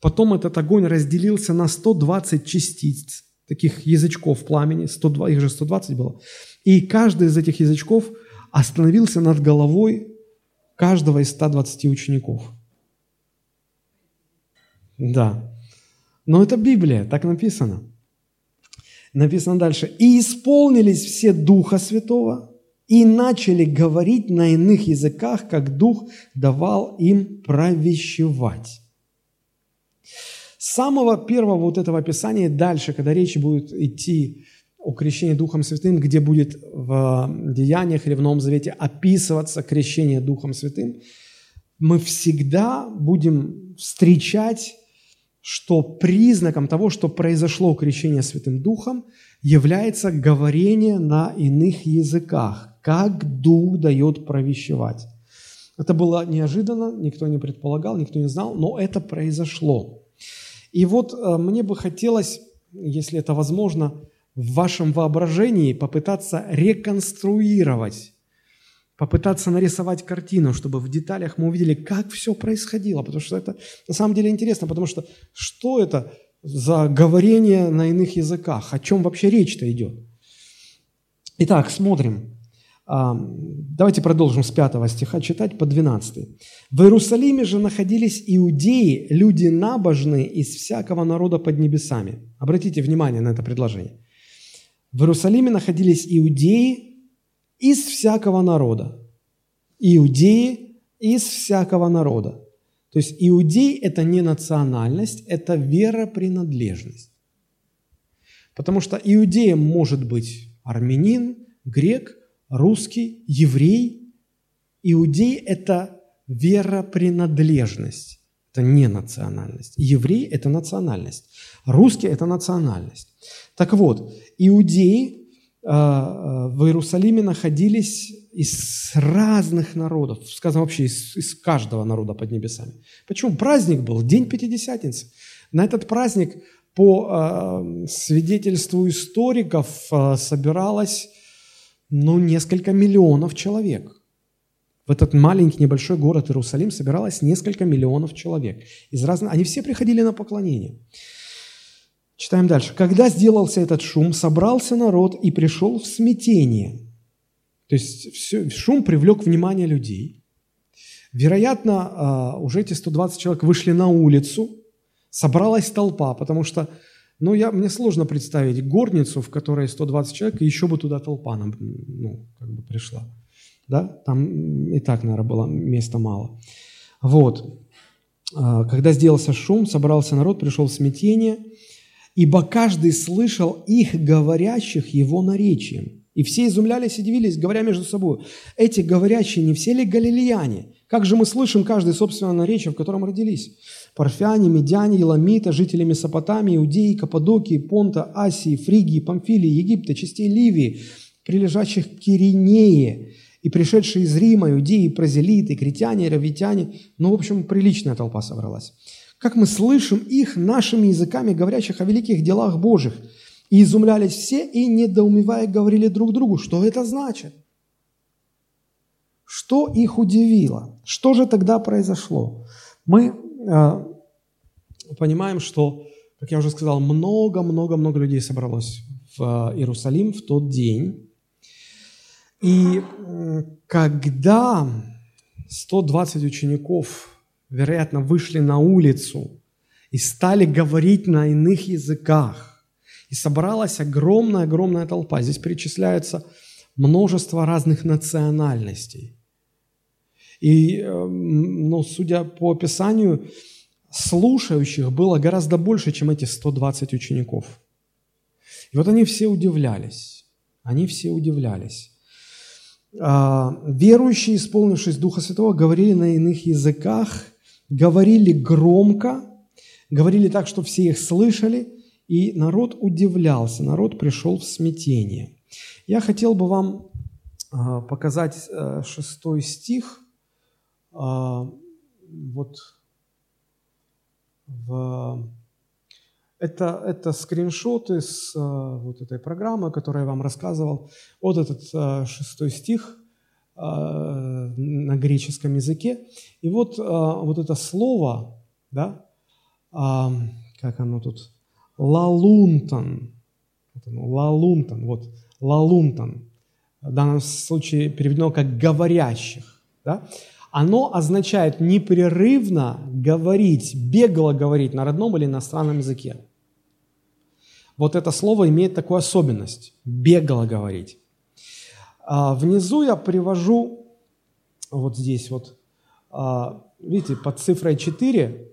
Потом этот огонь разделился на 120 частиц, таких язычков пламени, 102, их же 120 было. И каждый из этих язычков остановился над головой каждого из 120 учеников. Да. Но это Библия, так написано. Написано дальше. «И исполнились все Духа Святого, и начали говорить на иных языках, как Дух давал им провещевать». С самого первого вот этого описания дальше, когда речь будет идти о крещении Духом Святым, где будет в Деяниях или в Новом Завете описываться крещение Духом Святым, мы всегда будем встречать, что признаком того, что произошло крещение Святым Духом, является говорение на иных языках, как Дух дает провещевать. Это было неожиданно, никто не предполагал, никто не знал, но это произошло. И вот э, мне бы хотелось, если это возможно, в вашем воображении попытаться реконструировать, попытаться нарисовать картину, чтобы в деталях мы увидели, как все происходило. Потому что это на самом деле интересно, потому что что это за говорение на иных языках? О чем вообще речь-то идет? Итак, смотрим. Давайте продолжим с 5 стиха читать по 12. «В Иерусалиме же находились иудеи, люди набожные из всякого народа под небесами». Обратите внимание на это предложение. В Иерусалиме находились иудеи из всякого народа. Иудеи из всякого народа. То есть иудей – это не национальность, это веропринадлежность. Потому что иудеем может быть армянин, грек, русский, еврей. Иудей – это веропринадлежность, это не национальность. Еврей – это национальность. Русский – это национальность. Так вот, иудеи в Иерусалиме находились из разных народов, сказано вообще из, из каждого народа под небесами. Почему? Праздник был, День Пятидесятницы. На этот праздник по э, свидетельству историков э, собиралось ну, несколько миллионов человек. В этот маленький небольшой город Иерусалим собиралось несколько миллионов человек. Из разных... Они все приходили на поклонение. Читаем дальше. «Когда сделался этот шум, собрался народ и пришел в смятение». То есть все, шум привлек внимание людей. Вероятно, а, уже эти 120 человек вышли на улицу, собралась толпа, потому что, ну, я, мне сложно представить горницу, в которой 120 человек, и еще бы туда толпа ну, как бы пришла. Да? Там и так, наверное, было места мало. Вот. а, когда сделался шум, собрался народ, пришел в смятение, ибо каждый слышал их, говорящих его наречием. И все изумлялись и дивились, говоря между собой, эти говорящие не все ли галилеяне? Как же мы слышим каждый собственное наречие, в котором родились? Парфяне, медяне, Еламита, жители Месопотамии, Иудеи, Каппадокии, Понта, Асии, Фригии, Памфилии, Египта, частей Ливии, прилежащих к Киринее, и пришедшие из Рима, иудеи, прозелиты, критяне, равитяне. Ну, в общем, приличная толпа собралась. Как мы слышим их нашими языками, говорящих о великих делах Божьих. И изумлялись все, и, недоумевая, говорили друг другу, что это значит. Что их удивило? Что же тогда произошло? Мы э, понимаем, что, как я уже сказал, много-много-много людей собралось в Иерусалим в тот день. И когда 120 учеников, вероятно, вышли на улицу и стали говорить на иных языках, и собралась огромная-огромная толпа, здесь перечисляется множество разных национальностей. И, ну, судя по описанию, слушающих было гораздо больше, чем эти 120 учеников. И вот они все удивлялись. Они все удивлялись. А, верующие, исполнившись Духа Святого, говорили на иных языках, говорили громко, говорили так, что все их слышали, и народ удивлялся, народ пришел в смятение. Я хотел бы вам а, показать э, шестой стих, а, вот в это, это скриншоты с а, вот этой программы, которую я вам рассказывал. Вот этот а, шестой стих на греческом языке. И вот, а, вот это слово, да, а, как оно тут, лалунтан, лалунтан, вот, лалунтан, в данном случае переведено как «говорящих», да, оно означает непрерывно говорить, бегло говорить на родном или иностранном языке. Вот это слово имеет такую особенность – бегло говорить. А внизу я привожу, вот здесь вот, а, видите, под цифрой 4,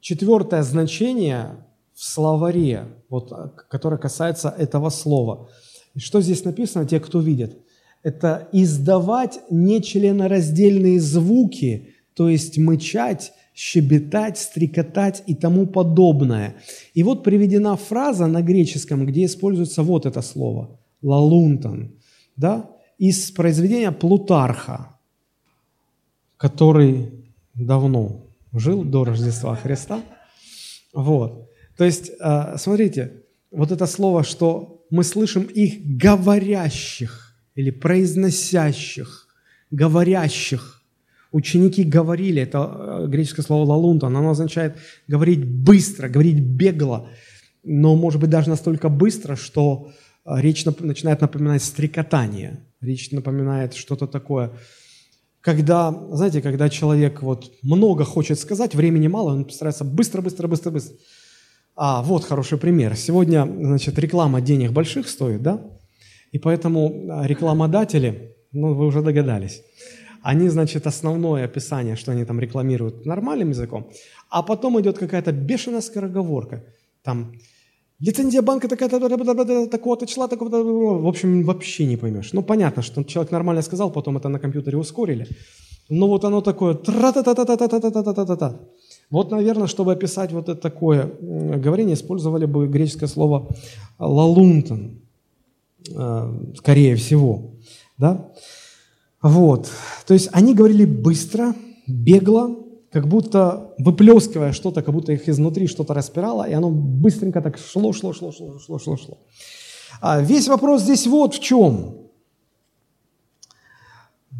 четвертое значение в словаре, вот, которое касается этого слова. Что здесь написано, те, кто видит? Это издавать нечленораздельные звуки, то есть мычать, щебетать, стрекотать и тому подобное. И вот приведена фраза на греческом, где используется вот это слово – лалунтан, да, из произведения Плутарха, который давно жил до Рождества Христа. Вот. То есть, э, смотрите, вот это слово, что мы слышим их говорящих или произносящих, говорящих – Ученики говорили, это э, греческое слово «лалунтон», оно означает говорить быстро, говорить бегло, но, может быть, даже настолько быстро, что э, речь начинает напоминать стрекотание, речь напоминает что-то такое. Когда, знаете, когда человек вот много хочет сказать, времени мало, он старается быстро, быстро, быстро, быстро. А, вот хороший пример. Сегодня, значит, реклама денег больших стоит, да? И поэтому э, рекламодатели, ну, вы уже догадались, они, значит, основное описание, что они там рекламируют нормальным языком, а потом идет какая-то бешеная скороговорка. Там лицензия банка такая-то, такого-то числа, такого-то, в общем, вообще не поймешь. Ну, понятно, что человек нормально сказал, потом это на компьютере ускорили. Но вот оно такое тра-та-та-та-та-та-та-та-та-та-та. Вот, наверное, чтобы описать вот это такое говорение, использовали бы греческое слово «лалунтон», скорее всего. Да? Вот. То есть они говорили быстро, бегло, как будто выплескивая что-то, как будто их изнутри что-то распирало, и оно быстренько так шло, шло, шло, шло, шло, шло, шло. А весь вопрос здесь вот в чем.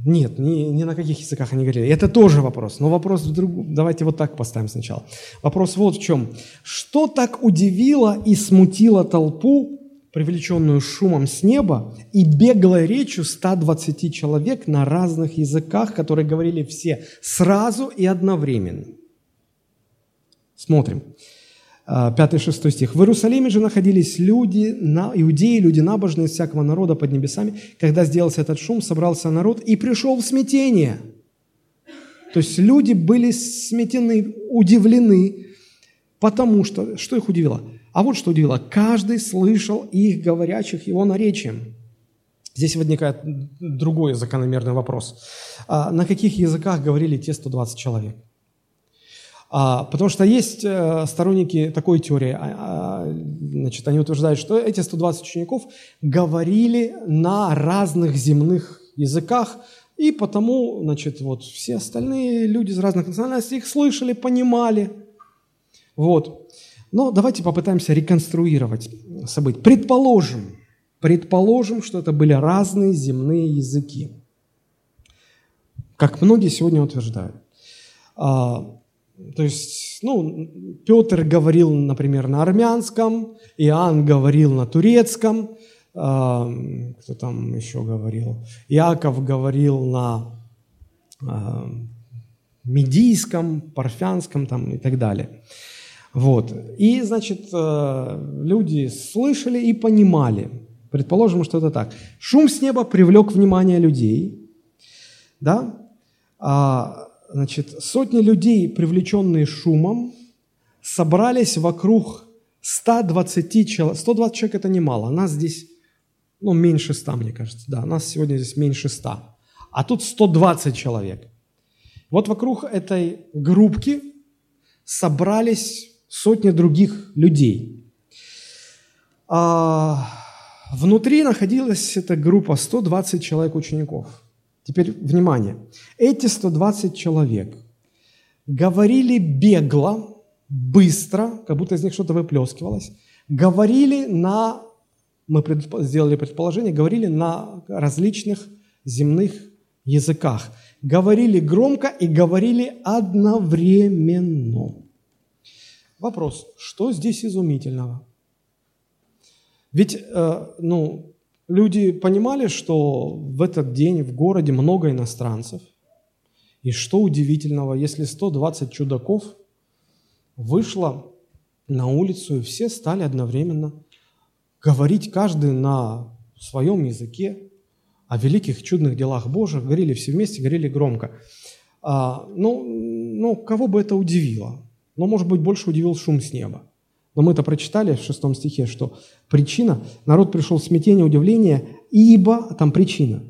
Нет, ни, ни на каких языках они говорили. Это тоже вопрос. Но вопрос в другом. Давайте вот так поставим сначала. Вопрос вот в чем. Что так удивило и смутило толпу, привлеченную шумом с неба и беглой речью 120 человек на разных языках, которые говорили все сразу и одновременно. Смотрим. 5-6 а, стих. «В Иерусалиме же находились люди, на, иудеи, люди набожные из всякого народа под небесами. Когда сделался этот шум, собрался народ и пришел в смятение». То есть люди были сметены, удивлены, потому что, что их удивило? А вот что удивило, каждый слышал их говорящих его наречием. Здесь возникает другой закономерный вопрос. А на каких языках говорили те 120 человек? А, потому что есть э, сторонники такой теории, а, значит, они утверждают, что эти 120 учеников говорили на разных земных языках, и потому, значит, вот все остальные люди из разных национальностей их слышали, понимали. Вот. Но давайте попытаемся реконструировать события. Предположим, предположим, что это были разные земные языки, как многие сегодня утверждают. То есть, ну, Петр говорил, например, на армянском, Иоанн говорил на турецком, э, кто там еще говорил, Иаков говорил на э, медийском, парфянском там, и так далее. Вот. И, значит, э, люди слышали и понимали. Предположим, что это так. Шум с неба привлек внимание людей, да, а Значит, сотни людей, привлеченные шумом, собрались вокруг 120 человек. 120 человек – это немало. Нас здесь, ну, меньше 100, мне кажется. Да, нас сегодня здесь меньше 100. А тут 120 человек. Вот вокруг этой группки собрались сотни других людей. А внутри находилась эта группа 120 человек учеников – Теперь внимание. Эти 120 человек говорили бегло, быстро, как будто из них что-то выплескивалось, говорили на, мы сделали предположение, говорили на различных земных языках. Говорили громко и говорили одновременно. Вопрос, что здесь изумительного? Ведь, э, ну, Люди понимали, что в этот день в городе много иностранцев. И что удивительного, если 120 чудаков вышло на улицу, и все стали одновременно говорить каждый на своем языке о великих чудных делах Божьих, говорили все вместе, говорили громко. А, ну, ну, кого бы это удивило? Но, может быть, больше удивил шум с неба. Но мы это прочитали в шестом стихе, что причина, народ пришел в смятение, удивление, ибо, там причина,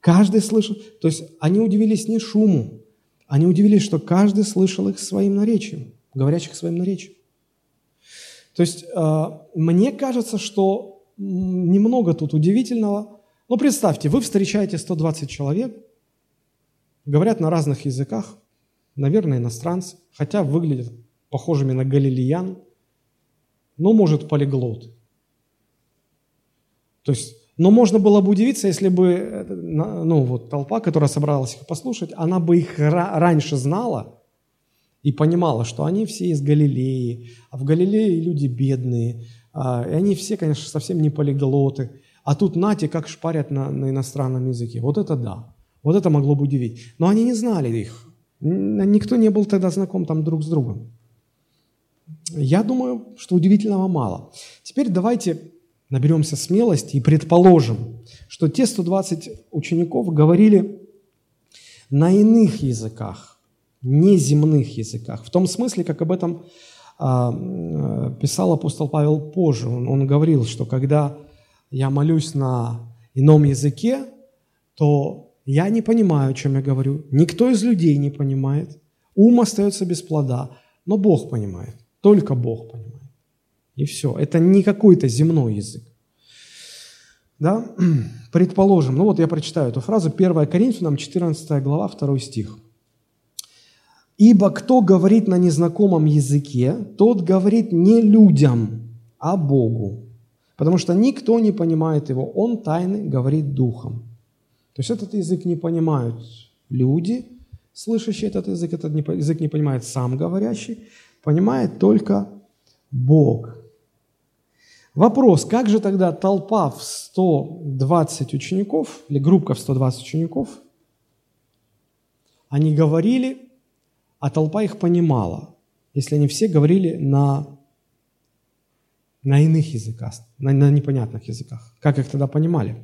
каждый слышал, то есть они удивились не шуму, они удивились, что каждый слышал их своим наречием, говорящих своим наречием. То есть э, мне кажется, что немного тут удивительного. Но представьте, вы встречаете 120 человек, говорят на разных языках, наверное, иностранцы, хотя выглядят похожими на галилеян – но может полиглот. То есть, но можно было бы удивиться, если бы э, ну, вот, толпа, которая собралась их послушать, она бы их раньше знала и понимала, что они все из Галилеи, а в Галилее люди бедные, а, и они все, конечно, совсем не полиглоты. А тут нате, как шпарят на, на иностранном языке. Вот это да. Вот это могло бы удивить. Но они не знали их. Никто не был тогда знаком там друг с другом. Я думаю, что удивительного мало. Теперь давайте наберемся смелости и предположим, что те 120 учеников говорили на иных языках, неземных языках. В том смысле, как об этом а, писал апостол Павел позже. Он, он говорил, что когда я молюсь на ином языке, то я не понимаю, о чем я говорю. Никто из людей не понимает. Ум остается без плода, но Бог понимает. Только Бог понимает. И все. Это не какой-то земной язык. Да? Предположим, ну вот я прочитаю эту фразу, 1 Коринфянам, 14 глава, 2 стих. «Ибо кто говорит на незнакомом языке, тот говорит не людям, а Богу, потому что никто не понимает его, он тайны говорит духом». То есть этот язык не понимают люди, слышащие этот язык, этот язык не понимает сам говорящий, понимает только Бог. Вопрос, как же тогда толпа в 120 учеников, или группа в 120 учеников, они говорили, а толпа их понимала, если они все говорили на, на иных языках, на, на непонятных языках. Как их тогда понимали?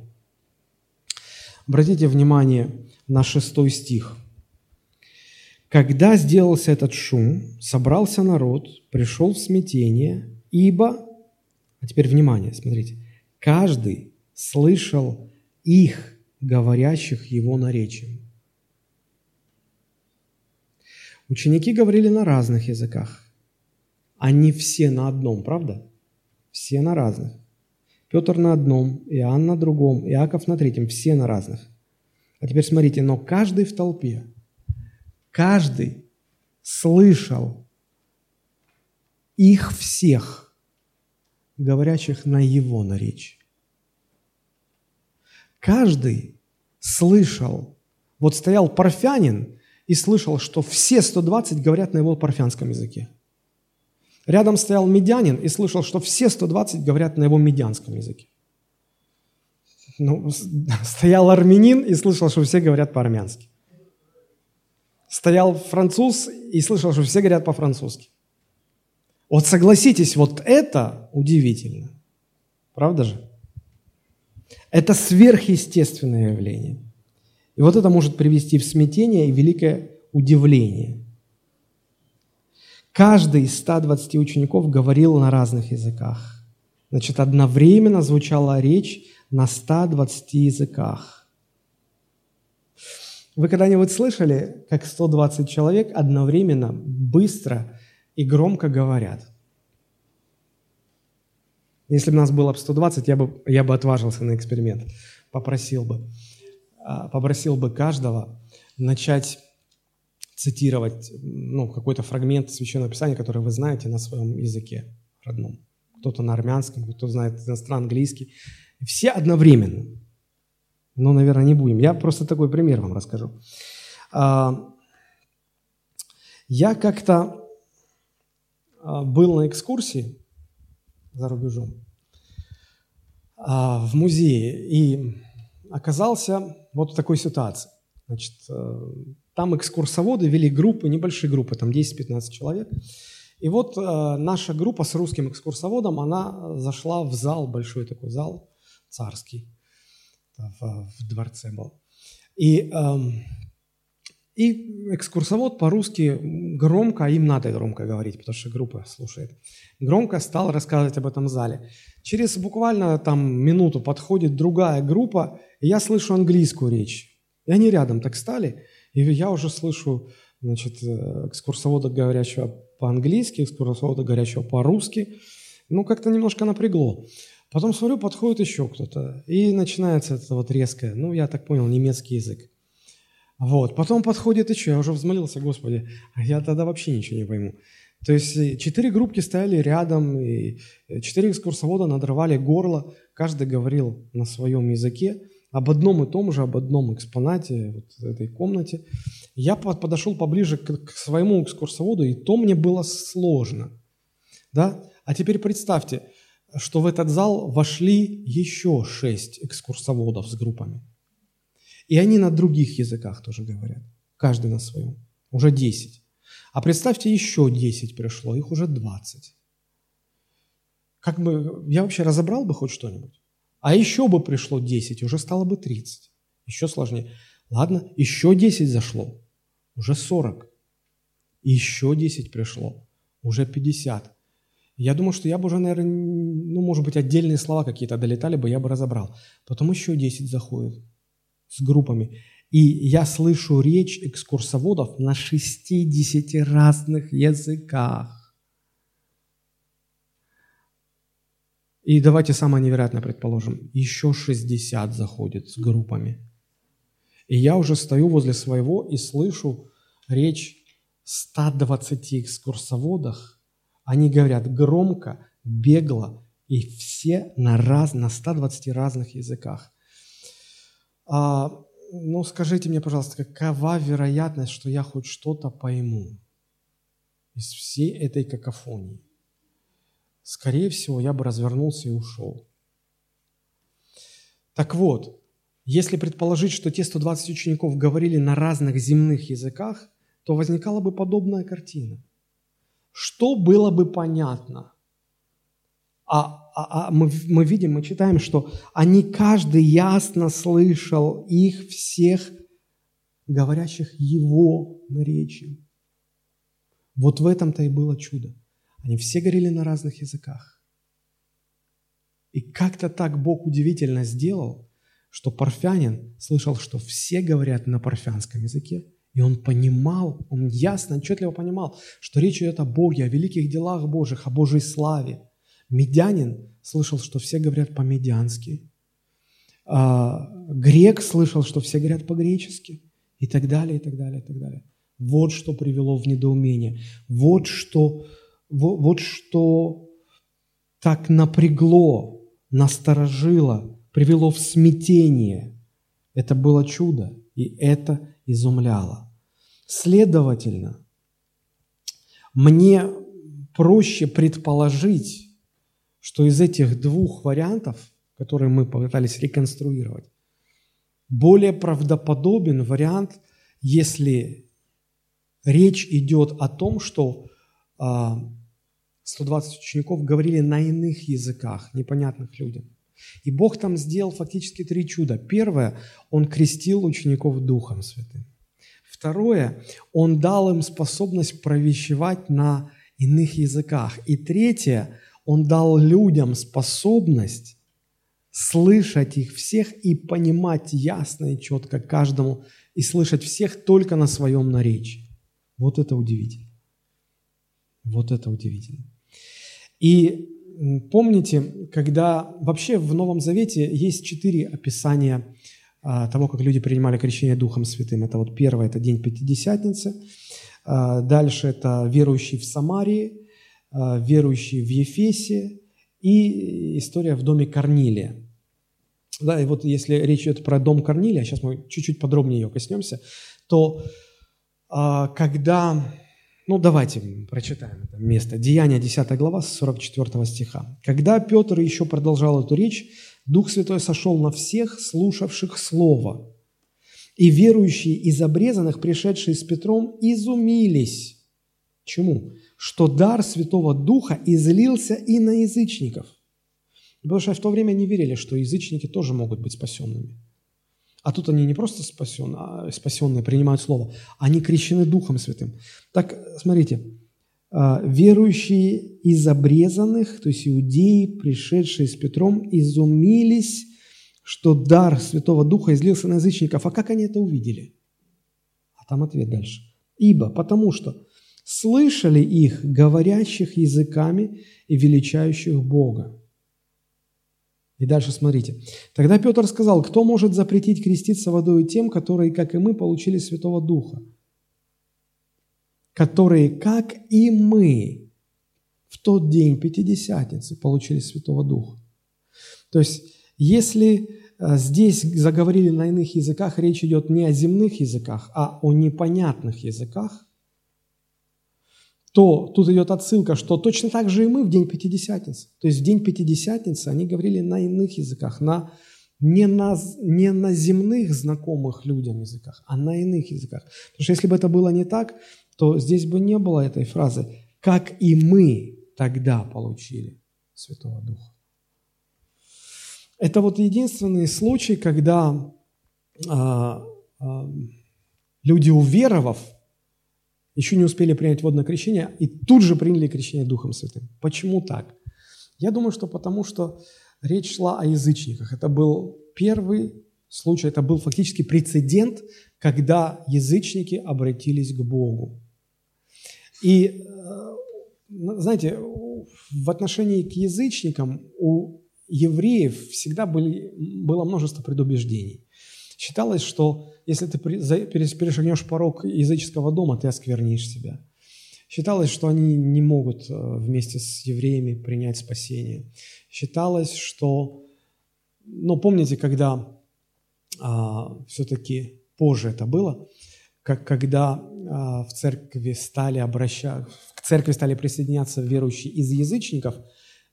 Обратите внимание на шестой стих – Когда сделался этот шум, собрался народ, пришел в смятение, ибо, а теперь внимание, смотрите, каждый слышал их, говорящих его наречием. Ученики говорили на разных языках. Они все на одном, правда? Все на разных. Петр на одном, Иоанн на другом, Иаков на третьем, все на разных. А теперь смотрите, но каждый в толпе, каждый слышал их всех, говорящих на его наречии. Каждый слышал, вот стоял парфянин и слышал, что все 120 говорят на его парфянском языке. Рядом стоял медянин и слышал, что все 120 говорят на его медянском языке. Ну, стоял армянин и слышал, что все говорят по-армянски. Стоял француз и слышал, что все говорят по-французски. Вот согласитесь, вот это удивительно. Правда же? Это сверхъестественное явление. И вот это может привести в смятение и великое удивление. Каждый из 120 учеников говорил на разных языках. Значит, одновременно звучала речь на 120 языках. Вы когда-нибудь слышали, как 120 человек одновременно, быстро и громко говорят? Если бы нас было бы 120, я бы, я бы отважился на эксперимент, попросил бы, а, попросил бы каждого начать цитировать ну, какой-то фрагмент Священного Писания, который вы знаете на своем языке родном. Кто-то на армянском, кто знает иностранный английский. Все одновременно. Но, наверное, не будем. Я просто такой пример вам расскажу. А, я как-то а, был на экскурсии за рубежом а, в музее и оказался вот в такой ситуации. Значит, э, там экскурсоводы вели группы, небольшие группы, там 10-15 человек. И вот э, наша группа с русским экскурсоводом, она зашла в зал, большой такой зал, царский, в, в дворце был. И, э, и экскурсовод по-русски громко, а им надо громко говорить, потому что группа слушает, громко стал рассказывать об этом зале. Через буквально там минуту подходит другая группа, и я слышу английскую речь. И они рядом так стали, и я уже слышу значит, э, экскурсовода, говорящего по-английски, экскурсовода, говорящего по-русски. Ну, как-то немножко напрягло. Потом смотрю, подходит еще кто-то, и начинается это вот резкое, ну, я так понял, немецкий язык. Вот, потом подходит еще, я уже взмолился, Господи, а я тогда вообще ничего не пойму. То есть э, четыре группки стояли рядом, и э, четыре экскурсовода надрывали горло, каждый говорил на своем языке, об одном и том же, об одном экспонате вот этой комнате. Я подошел поближе к своему экскурсоводу, и то мне было сложно. Да? А теперь представьте, что в этот зал вошли еще шесть экскурсоводов с группами. И они на других языках тоже говорят, каждый на своем. Уже десять. А представьте, еще десять пришло, их уже двадцать. Как бы, я вообще разобрал бы хоть что-нибудь? А еще бы пришло 10, уже стало бы 30. Еще сложнее. Ладно, еще 10 зашло, уже 40. еще 10 пришло, уже 50. Я думаю, что я бы уже, наверное, ну, может быть, отдельные слова какие-то долетали бы, я бы разобрал. Потом еще 10 заходит с группами. И я слышу речь экскурсоводов на 60 разных языках. И давайте самое невероятное предположим. Еще 60 заходит с группами. И я уже стою возле своего и слышу речь 120 экскурсоводах. Они говорят громко, бегло, и все на, раз, на 120 разных языках. А, ну, скажите мне, пожалуйста, какова вероятность, что я хоть что-то пойму из всей этой какофонии? скорее всего, я бы развернулся и ушел. Так вот, если предположить, что те 120 учеников говорили на разных земных языках, то возникала бы подобная картина. Что было бы понятно? А, а, а мы, мы видим, мы читаем, что они каждый ясно слышал их всех говорящих Его наречием. Вот в этом-то и было чудо. Они все говорили на разных языках. И как-то так Бог удивительно сделал, что парфянин слышал, что все говорят на парфянском языке, и он понимал, он ясно, отчетливо понимал, что речь идет о Боге, о великих делах Божьих, о Божьей славе. Медянин слышал, что все говорят по-медянски. А, грек слышал, что все говорят по-гречески. И так далее, и так далее, и так далее. Вот что привело в недоумение. Вот что, вот, вот что так напрягло, насторожило, привело в смятение. Это было чудо, и это изумляло. Следовательно, мне проще предположить, что из этих двух вариантов, которые мы попытались реконструировать, более правдоподобен вариант, если речь идет о том, что 120 а, учеников говорили на иных языках, непонятных людям. И Бог там сделал фактически три чуда. Первое, Он крестил учеников Духом Святым. Второе, Он дал им способность провещевать на иных языках. И третье, Он дал людям способность слышать их всех и понимать ясно и четко каждому, и слышать всех только на своем наречии. Вот это удивительно. Вот это удивительно. И помните, когда вообще в Новом Завете есть четыре описания а, того, как люди принимали крещение Духом Святым. Это вот первое, это день Пятидесятницы. А, дальше это верующий в Самарии, а, верующий в Ефесе и история в доме Корнилия. Да, и вот если речь идет про дом Корнилия, сейчас мы чуть-чуть подробнее ее коснемся, то когда ну, давайте прочитаем это место. Деяние 10 глава, 44 стиха. «Когда Петр еще продолжал эту речь, Дух Святой сошел на всех, слушавших Слово. И верующие из обрезанных, пришедшие с Петром, изумились». Чему? Что дар Святого Духа излился и на язычников. Потому что в то время не верили, что язычники тоже могут быть спасенными. А тут они не просто спасен, а спасенные принимают Слово, они крещены Духом Святым. Так, смотрите, а, верующие из обрезанных, то есть иудеи, пришедшие с Петром, изумились, что дар Святого Духа излился на язычников. А как они это увидели? А там ответ дальше. Ибо, потому что слышали их, говорящих языками и величающих Бога. И дальше смотрите. Тогда Петр сказал, кто может запретить креститься водой тем, которые, как и мы, получили Святого Духа? Которые, как и мы, в тот день Пятидесятницы получили Святого Духа. То есть, если э, здесь заговорили на иных языках, речь идет не о земных языках, а о непонятных языках – то тут идет отсылка, что точно так же и мы в день Пятидесятницы. То есть в день Пятидесятницы они говорили на иных языках, на, не, на, не на земных знакомых людям языках, а на иных языках. Потому что если бы это было не так, то здесь бы не было этой фразы «как и мы тогда получили Святого Духа». Это вот единственный случай, когда а, а, люди, уверовав, еще не успели принять водное крещение, и тут же приняли крещение Духом Святым. Почему так? Я думаю, что потому что речь шла о язычниках. Это был первый случай, это был фактически прецедент, когда язычники обратились к Богу. И, э, знаете, в отношении к язычникам у евреев всегда были, было множество предубеждений. Считалось, что если ты перешагнешь порог языческого дома, ты осквернишь себя. Считалось, что они не могут э, вместе с евреями принять спасение. Считалось, что, ну, помните, когда а, все-таки позже это было, как когда а, в церкви стали обращаться, к церкви стали присоединяться верующие из язычников,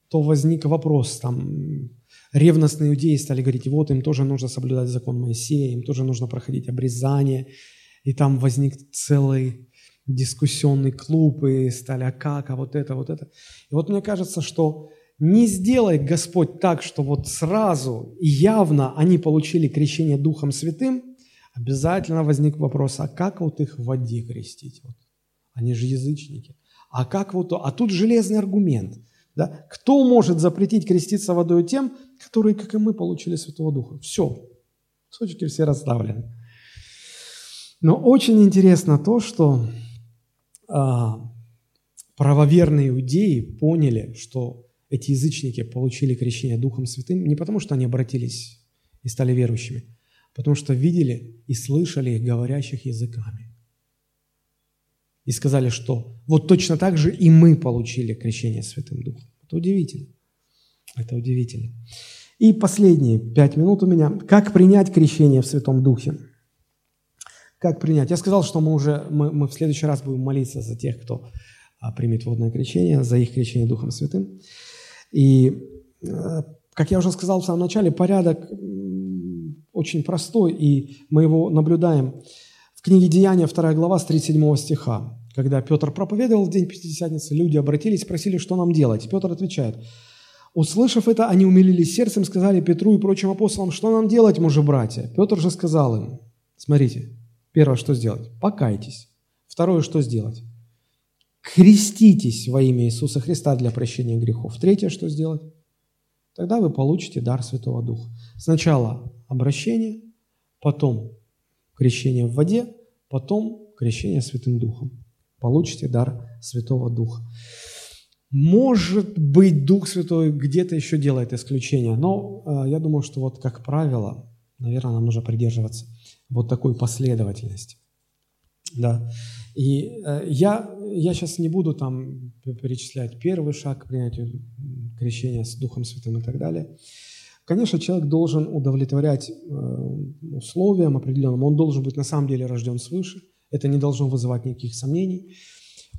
то возник вопрос, там, ревностные иудеи стали говорить, вот им тоже нужно соблюдать закон Моисея, им тоже нужно проходить обрезание. И там возник целый дискуссионный клуб, и стали, а как, а вот это, вот это. И вот мне кажется, что не сделай Господь так, что вот сразу и явно они получили крещение Духом Святым, обязательно возник вопрос, а как вот их в воде крестить? Вот. Они же язычники. А как вот, а тут железный аргумент. Да? Кто может запретить креститься водой тем, которые, как и мы, получили Святого Духа? Все. Точки все расставлены. Но очень интересно то, что а, правоверные иудеи поняли, что эти язычники получили крещение Духом Святым не потому, что они обратились и стали верующими, а потому что видели и слышали их говорящих языками. И сказали, что вот точно так же и мы получили крещение Святым Духом. Это удивительно. Это удивительно. И последние пять минут у меня. Как принять крещение в Святом Духе? Как принять? Я сказал, что мы уже мы, мы в следующий раз будем молиться за тех, кто а, примет водное крещение, за их крещение Духом Святым. И, э, как я уже сказал в самом начале, порядок очень простой, и мы его наблюдаем в книге Деяния, 2 глава, с 37 стиха. Когда Петр проповедовал в день Пятидесятницы, люди обратились, спросили, что нам делать. Петр отвечает, Услышав это, они умилились сердцем, сказали Петру и прочим апостолам, что нам делать, мужи братья? Петр же сказал им, смотрите, первое, что сделать? Покайтесь. Второе, что сделать? креститесь во имя Иисуса Христа для прощения грехов. Третье, что сделать? Тогда вы получите дар Святого Духа. Сначала обращение, потом крещение в воде, потом крещение Святым Духом. Получите дар Святого Духа. Может быть, Дух Святой где-то еще делает исключение, но э, я думаю, что вот как правило, наверное, нам нужно придерживаться вот такой последовательности. Да. И э, я, я сейчас не буду там перечислять первый шаг к принятию крещения с Духом Святым и так далее. Конечно, человек должен удовлетворять э, условиям определенным, он должен быть на самом деле рожден свыше, это не должно вызывать никаких сомнений.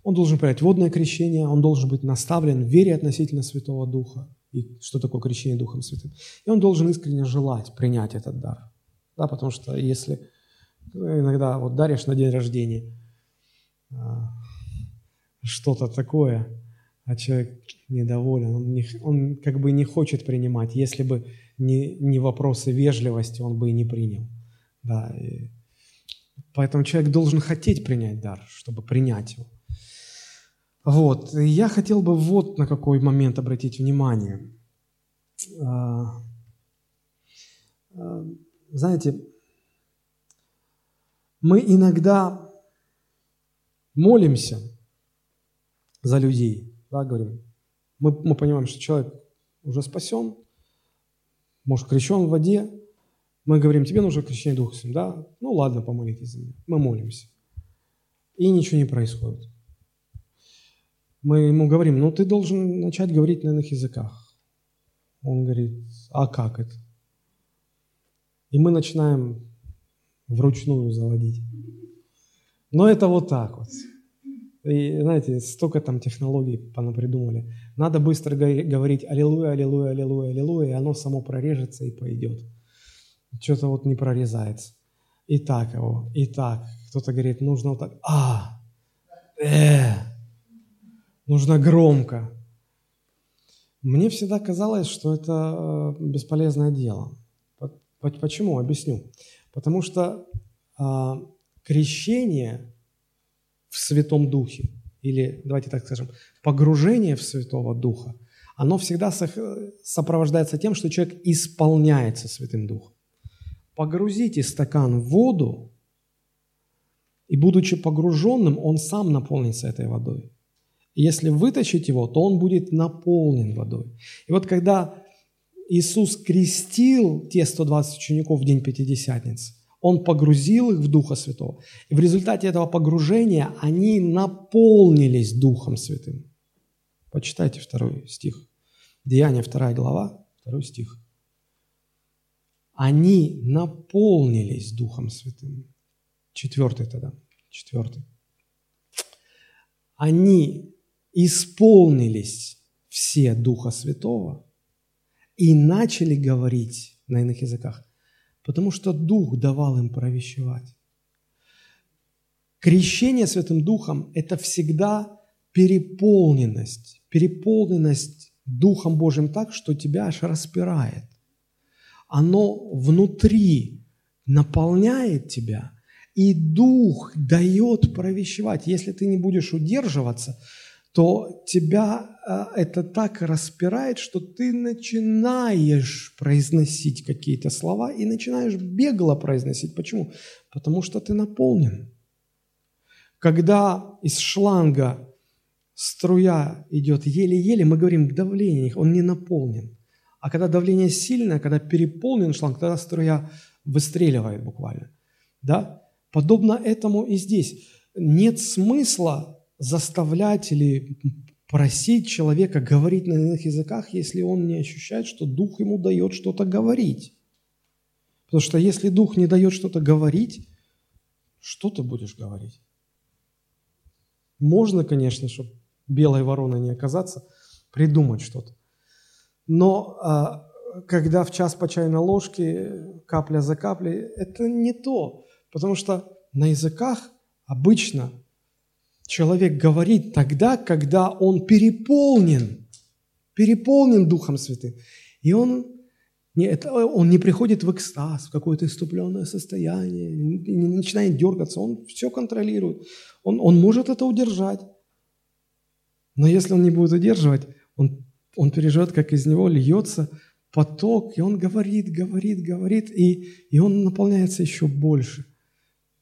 Он должен принять водное крещение, он должен быть наставлен в вере относительно Святого Духа, и что такое крещение Духом Святым. И он должен искренне желать принять этот дар. Да, потому что если иногда вот даришь на день рождения а, что-то такое, а человек недоволен, он, не, он как бы не хочет принимать. Если бы не, не вопросы вежливости, он бы и не принял. Да, и поэтому человек должен хотеть принять дар, чтобы принять его. Вот, я хотел бы вот на какой момент обратить внимание. А, а, знаете, мы иногда молимся за людей, да, говорим, мы, мы понимаем, что человек уже спасен, может, крещен в воде, мы говорим, тебе нужно крещение Святым, да? Ну ладно, помолитесь за меня. Мы молимся. И ничего не происходит. Мы ему говорим, ну ты должен начать говорить на иных языках. Он говорит, а как это? И мы начинаем вручную заводить. Но это вот так вот. И знаете, столько там технологий понапридумали. Надо быстро говорить «Аллилуйя, аллилуйя, аллилуйя, аллилуйя», и оно само прорежется и пойдет. Что-то вот не прорезается. И так его, и так. Кто-то говорит, нужно вот так. А, э, нужно громко. Мне всегда казалось, что это э, бесполезное дело. Почему? Объясню. Потому что а, крещение в Святом Духе, или, давайте так скажем, погружение в Святого Духа, оно всегда сопровождается тем, что человек исполняется Святым Духом. Погрузите стакан в воду, и будучи погруженным, он сам наполнится этой водой. И если вытащить его, то он будет наполнен водой. И вот когда Иисус крестил те 120 учеников в день Пятидесятницы, Он погрузил их в Духа Святого. И в результате этого погружения они наполнились Духом Святым. Почитайте второй стих. Деяние, вторая глава, второй стих. Они наполнились Духом Святым. Четвертый тогда, четвертый. Они исполнились все Духа Святого – и начали говорить на иных языках, потому что Дух давал им провещевать. Крещение Святым Духом – это всегда переполненность, переполненность Духом Божьим так, что тебя аж распирает. Оно внутри наполняет тебя, и Дух дает провещевать. Если ты не будешь удерживаться, то тебя э, это так распирает, что ты начинаешь произносить какие-то слова и начинаешь бегло произносить. Почему? Потому что ты наполнен. Когда из шланга струя идет еле-еле, мы говорим давление, он не наполнен. А когда давление сильное, когда переполнен шланг, тогда струя выстреливает буквально. Да? Подобно этому и здесь. Нет смысла заставлять или просить человека говорить на иных языках, если он не ощущает, что Дух ему дает что-то говорить. Потому что если Дух не дает что-то говорить, что ты будешь говорить? Можно, конечно, чтобы белой вороной не оказаться, придумать что-то. Но а, когда в час по чайной ложке, капля за каплей, это не то. Потому что на языках обычно человек говорит тогда, когда он переполнен, переполнен Духом Святым. И он не, это, он не приходит в экстаз, в какое-то иступленное состояние, не начинает дергаться, он все контролирует. Он, он может это удержать. Но если он не будет удерживать, он, он переживет, как из него льется поток, и он говорит, говорит, говорит, и, и он наполняется еще больше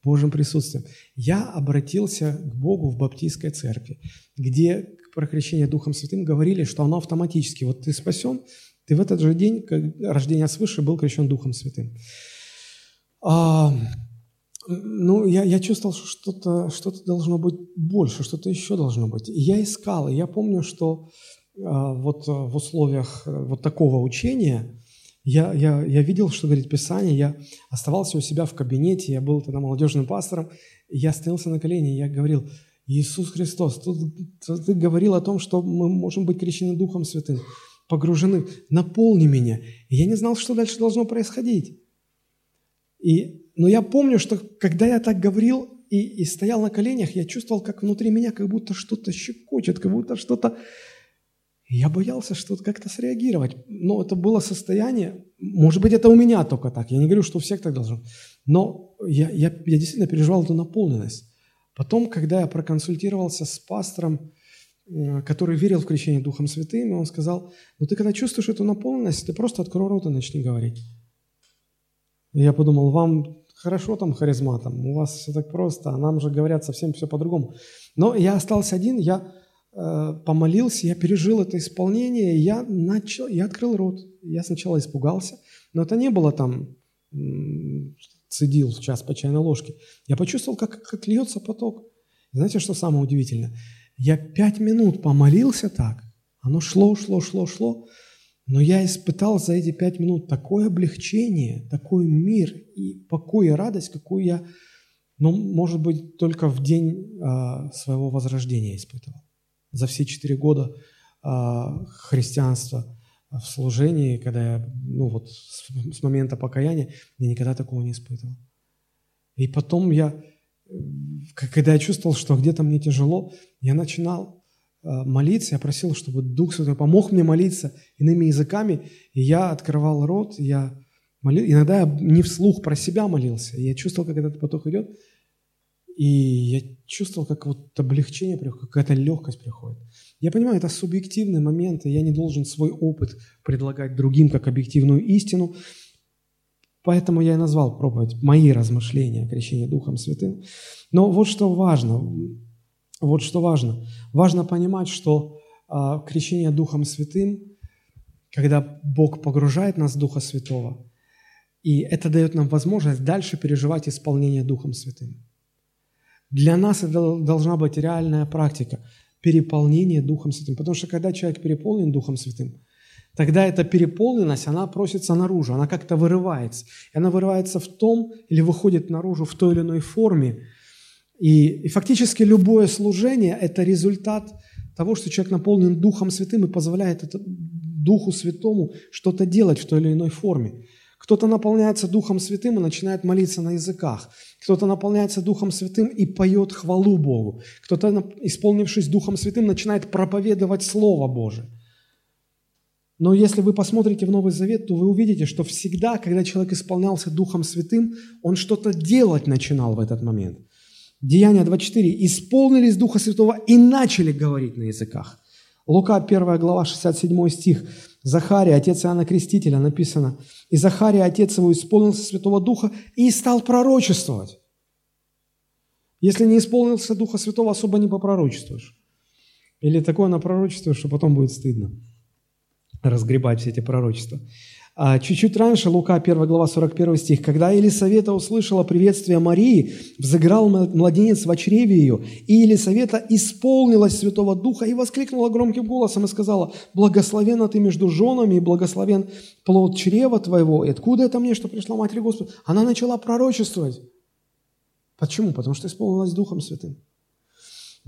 Божьим присутствием. Я обратился к Богу в Баптистской церкви, где про крещение Духом Святым говорили, что оно автоматически. Вот ты спасен, ты в этот же день, рождения свыше, был крещен Духом Святым. А, ну, я, я чувствовал, что что-то что должно быть больше, что-то еще должно быть. И я искал, и я помню, что а, вот в условиях э, вот такого учения я, я, я видел, что говорит Писание, я оставался у себя в кабинете, я был тогда молодежным пастором, я стоялся на колени, я говорил, Иисус Христос, тут, тут ты говорил о том, что мы можем быть крещены Духом Святым, погружены, наполни меня. И я не знал, что дальше должно происходить. И, но я помню, что когда я так говорил и, и стоял на коленях, я чувствовал, как внутри меня как будто что-то щекочет, как будто что-то я боялся что-то как-то среагировать. Но это было состояние, может быть, это у меня только так, я не говорю, что у всех так должно. Но я, я, я действительно переживал эту наполненность. Потом, когда я проконсультировался с пастором, который верил в крещение Духом Святым, он сказал, ну ты когда чувствуешь эту наполненность, ты просто открой рот и начни говорить. И я подумал, вам хорошо там харизматом, у вас все так просто, а нам же говорят совсем все по-другому. Но я остался один, я помолился, я пережил это исполнение, я начал, я открыл рот. Я сначала испугался, но это не было там цедил в час по чайной ложке. Я почувствовал, как, как льется поток. Знаете, что самое удивительное? Я пять минут помолился так, оно шло, шло, шло, шло, но я испытал за эти пять минут такое облегчение, такой мир и покой и радость, какую я, ну, может быть, только в день а, своего возрождения испытывал за все четыре года а, христианства в служении, когда я, ну вот, с, с момента покаяния, я никогда такого не испытывал. И потом я, когда я чувствовал, что где-то мне тяжело, я начинал а, молиться, я просил, чтобы Дух Святой помог мне молиться иными языками, и я открывал рот, я молил, иногда я не вслух про себя молился, я чувствовал, как этот поток идет, и я чувствовал, как вот облегчение приходит, какая-то легкость приходит. Я понимаю, это субъективные моменты, я не должен свой опыт предлагать другим как объективную истину, поэтому я и назвал проповедь «Мои размышления о крещении Духом Святым». Но вот что важно, вот что важно. Важно понимать, что а, крещение Духом Святым, когда Бог погружает нас в Духа Святого, и это дает нам возможность дальше переживать исполнение Духом Святым. Для нас это должна быть реальная практика переполнения Духом Святым. Потому что когда человек переполнен Духом Святым, тогда эта переполненность, она просится наружу, она как-то вырывается. И она вырывается в том или выходит наружу в той или иной форме. И, и фактически любое служение – это результат того, что человек наполнен Духом Святым и позволяет это, Духу Святому что-то делать в той или иной форме. Кто-то наполняется Духом Святым и начинает молиться на языках. Кто-то наполняется Духом Святым и поет хвалу Богу. Кто-то, исполнившись Духом Святым, начинает проповедовать Слово Божие. Но если вы посмотрите в Новый Завет, то вы увидите, что всегда, когда человек исполнялся Духом Святым, он что-то делать начинал в этот момент. Деяние 24. «Исполнились Духа Святого и начали говорить на языках». Лука, 1 глава, 67 стих. Захария, отец Иоанна Крестителя, написано. «И Захария, отец его, исполнился Святого Духа и стал пророчествовать». Если не исполнился Духа Святого, особо не попророчествуешь. Или такое напророчествуешь, что потом будет стыдно разгребать все эти пророчества. А чуть-чуть раньше, Лука, 1 глава, 41 стих, «Когда Елисавета услышала приветствие Марии, взыграл младенец в чреве ее, и Елисавета исполнилась Святого Духа и воскликнула громким голосом и сказала, «Благословена ты между женами, и благословен плод чрева твоего». И откуда это мне, что пришла Матерь Господа? Она начала пророчествовать. Почему? Потому что исполнилась Духом Святым.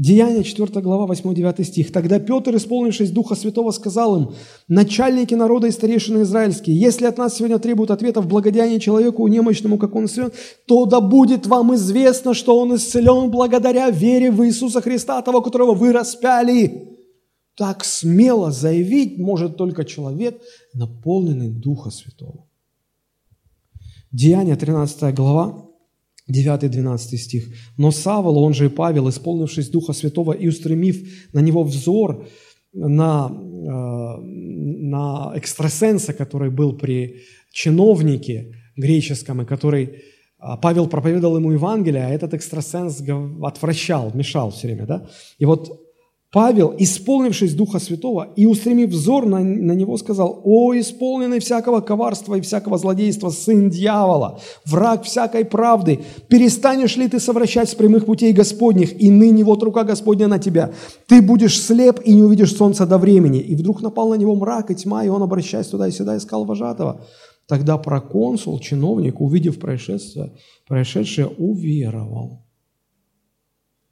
Деяние 4 глава, 8-9 стих. «Тогда Петр, исполнившись Духа Святого, сказал им, начальники народа и старейшины израильские, если от нас сегодня требуют ответа в благодеянии человеку немощному, как он исцелен, то да будет вам известно, что он исцелен благодаря вере в Иисуса Христа, того, которого вы распяли». Так смело заявить может только человек, наполненный Духа Святого. Деяние 13 глава, 9-12 стих. «Но Савол, он же и Павел, исполнившись Духа Святого и устремив на него взор, на, э, на экстрасенса, который был при чиновнике греческом, и который а, Павел проповедовал ему Евангелие, а этот экстрасенс отвращал, мешал все время. Да? И вот Павел, исполнившись Духа Святого и устремив взор на, на него, сказал, «О, исполненный всякого коварства и всякого злодейства, сын дьявола, враг всякой правды, перестанешь ли ты совращать с прямых путей Господних, и ныне вот рука Господня на тебя? Ты будешь слеп и не увидишь солнца до времени». И вдруг напал на него мрак и тьма, и он, обращаясь туда и сюда, искал вожатого. Тогда проконсул, чиновник, увидев происшествие, происшедшее, уверовал.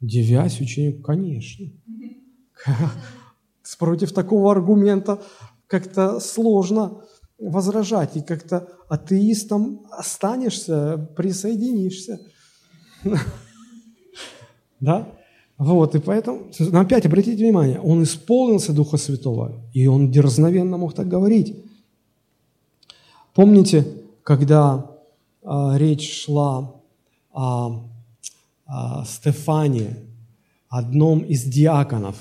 Девясь ученику, конечно. Против такого аргумента как-то сложно возражать, и как-то атеистом останешься, присоединишься. Да? Вот, и поэтому, опять обратите внимание, он исполнился Духа Святого, и он дерзновенно мог так говорить. Помните, когда а, речь шла о, о Стефане, одном из диаконов,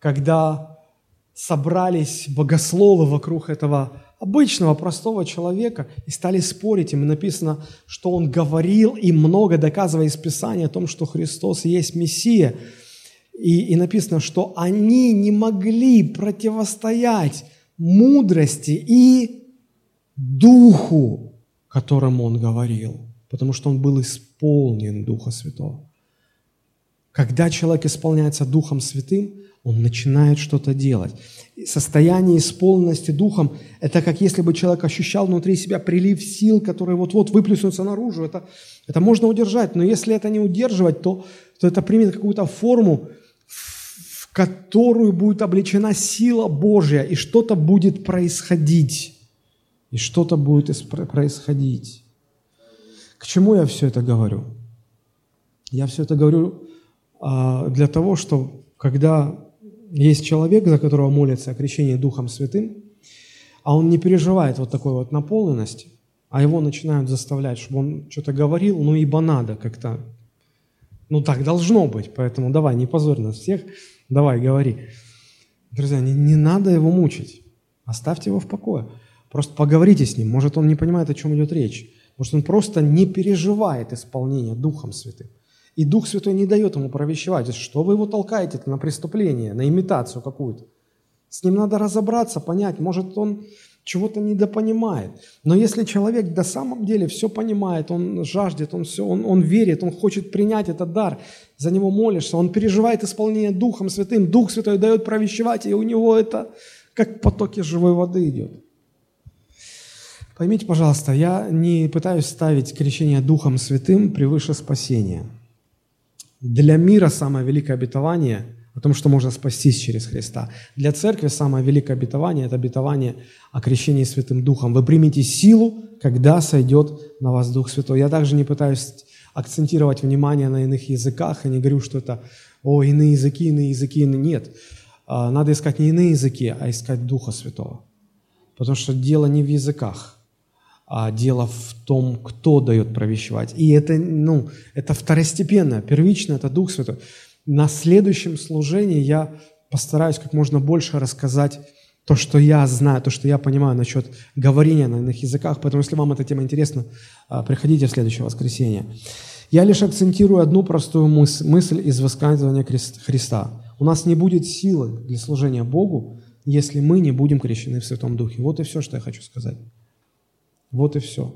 когда собрались богословы вокруг этого обычного, простого человека и стали спорить. Им написано, что он говорил и много доказывая из Писания о том, что Христос есть Мессия. И, и написано, что они не могли противостоять мудрости и духу, которым он говорил, потому что он был исполнен Духа Святого. Когда человек исполняется Духом Святым, он начинает что-то делать. Состояние исполненности духом – это как если бы человек ощущал внутри себя прилив сил, который вот-вот выплеснутся наружу. Это, это можно удержать, но если это не удерживать, то, то это примет какую-то форму, в которую будет облечена сила Божья, и что-то будет происходить. И что-то будет происходить. К чему я все это говорю? Я все это говорю а, для того, что когда есть человек, за которого молится о крещении Духом Святым, а он не переживает вот такой вот наполненности, а его начинают заставлять, чтобы он что-то говорил, ну ибо надо как-то, ну так должно быть, поэтому давай, не позорь нас всех, давай, говори. Друзья, не, не надо его мучить, оставьте его в покое. Просто поговорите с ним, может он не понимает, о чем идет речь, может он просто не переживает исполнение Духом Святым. И Дух Святой не дает ему провещевать. Что вы его толкаете на преступление, на имитацию какую-то? С ним надо разобраться, понять, может он чего-то недопонимает. Но если человек до самом деле все понимает, он жаждет, он, все, он, он верит, он хочет принять этот дар, за него молишься, он переживает исполнение Духом Святым, Дух Святой дает провещевать, и у него это как потоки живой воды идет. Поймите, пожалуйста, я не пытаюсь ставить крещение Духом Святым превыше спасения – для мира самое великое обетование о том, что можно спастись через Христа. Для церкви самое великое обетование – это обетование о крещении Святым Духом. Вы примете силу, когда сойдет на вас Дух Святой. Я также не пытаюсь акцентировать внимание на иных языках, и не говорю, что это «О, иные языки, иные языки». Нет. А, надо искать не иные языки, а искать Духа Святого. Потому что дело не в языках, а дело в том, кто дает провещевать. И это, ну, это второстепенно, первично это Дух Святой. На следующем служении я постараюсь как можно больше рассказать то, что я знаю, то, что я понимаю насчет говорения на иных языках. Поэтому, если вам эта тема интересна, а, приходите в следующее воскресенье. Я лишь акцентирую одну простую мысль, мысль из высказывания Христа. У нас не будет силы для служения Богу, если мы не будем крещены в Святом Духе. Вот и все, что я хочу сказать. Вот и все.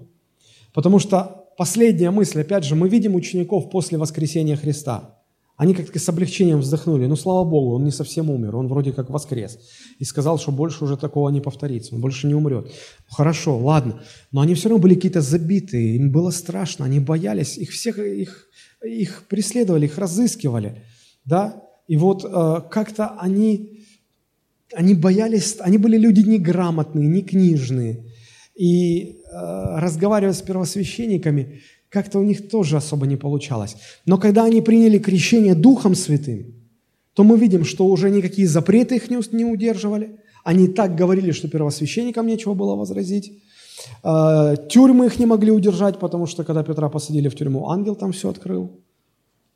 Потому что последняя мысль, опять же, мы видим учеников после воскресения Христа. Они как-то с облегчением вздохнули. Ну, слава Богу, он не совсем умер, он вроде как воскрес. И сказал, что больше уже такого не повторится, он больше не умрет. Хорошо, ладно. Но они все равно были какие-то забитые, им было страшно, они боялись, их всех их, их преследовали, их разыскивали. Да? И вот э, как-то они, они боялись, они были люди неграмотные, не книжные. И э, разговаривая с первосвященниками, как-то у них тоже особо не получалось. Но когда они приняли крещение Духом Святым, то мы видим, что уже никакие запреты их не удерживали. Они так говорили, что первосвященникам нечего было возразить. А, тюрьмы их не могли удержать, потому что когда Петра посадили в тюрьму, ангел там все открыл.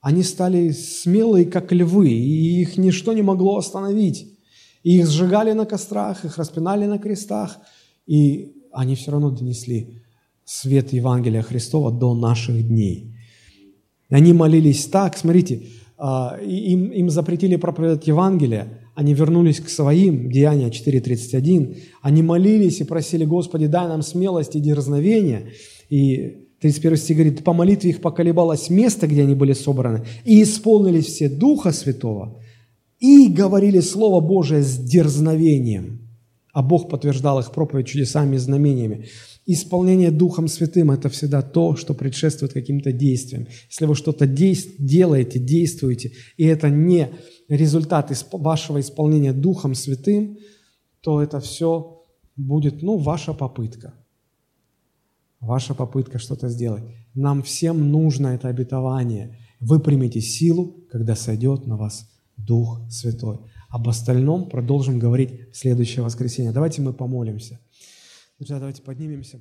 Они стали смелые, как львы, и их ничто не могло остановить. И их сжигали на кострах, их распинали на крестах, и они все равно донесли свет Евангелия Христова до наших дней. Они молились так, смотрите, а, им, им запретили проповедовать Евангелие, они вернулись к своим, Деяния 4.31, они молились и просили, Господи, дай нам смелость и дерзновение. И 31 стих говорит, по молитве их поколебалось место, где они были собраны, и исполнились все Духа Святого, и говорили Слово Божие с дерзновением. А Бог подтверждал их проповедь чудесами и знамениями. Исполнение Духом Святым – это всегда то, что предшествует каким-то действиям. Если вы что-то делаете, действуете, и это не результат вашего исполнения Духом Святым, то это все будет, ну, ваша попытка. Ваша попытка что-то сделать. Нам всем нужно это обетование. Вы примете силу, когда сойдет на вас Дух Святой. Об остальном продолжим говорить в следующее воскресенье. Давайте мы помолимся. Друзья, давайте поднимемся.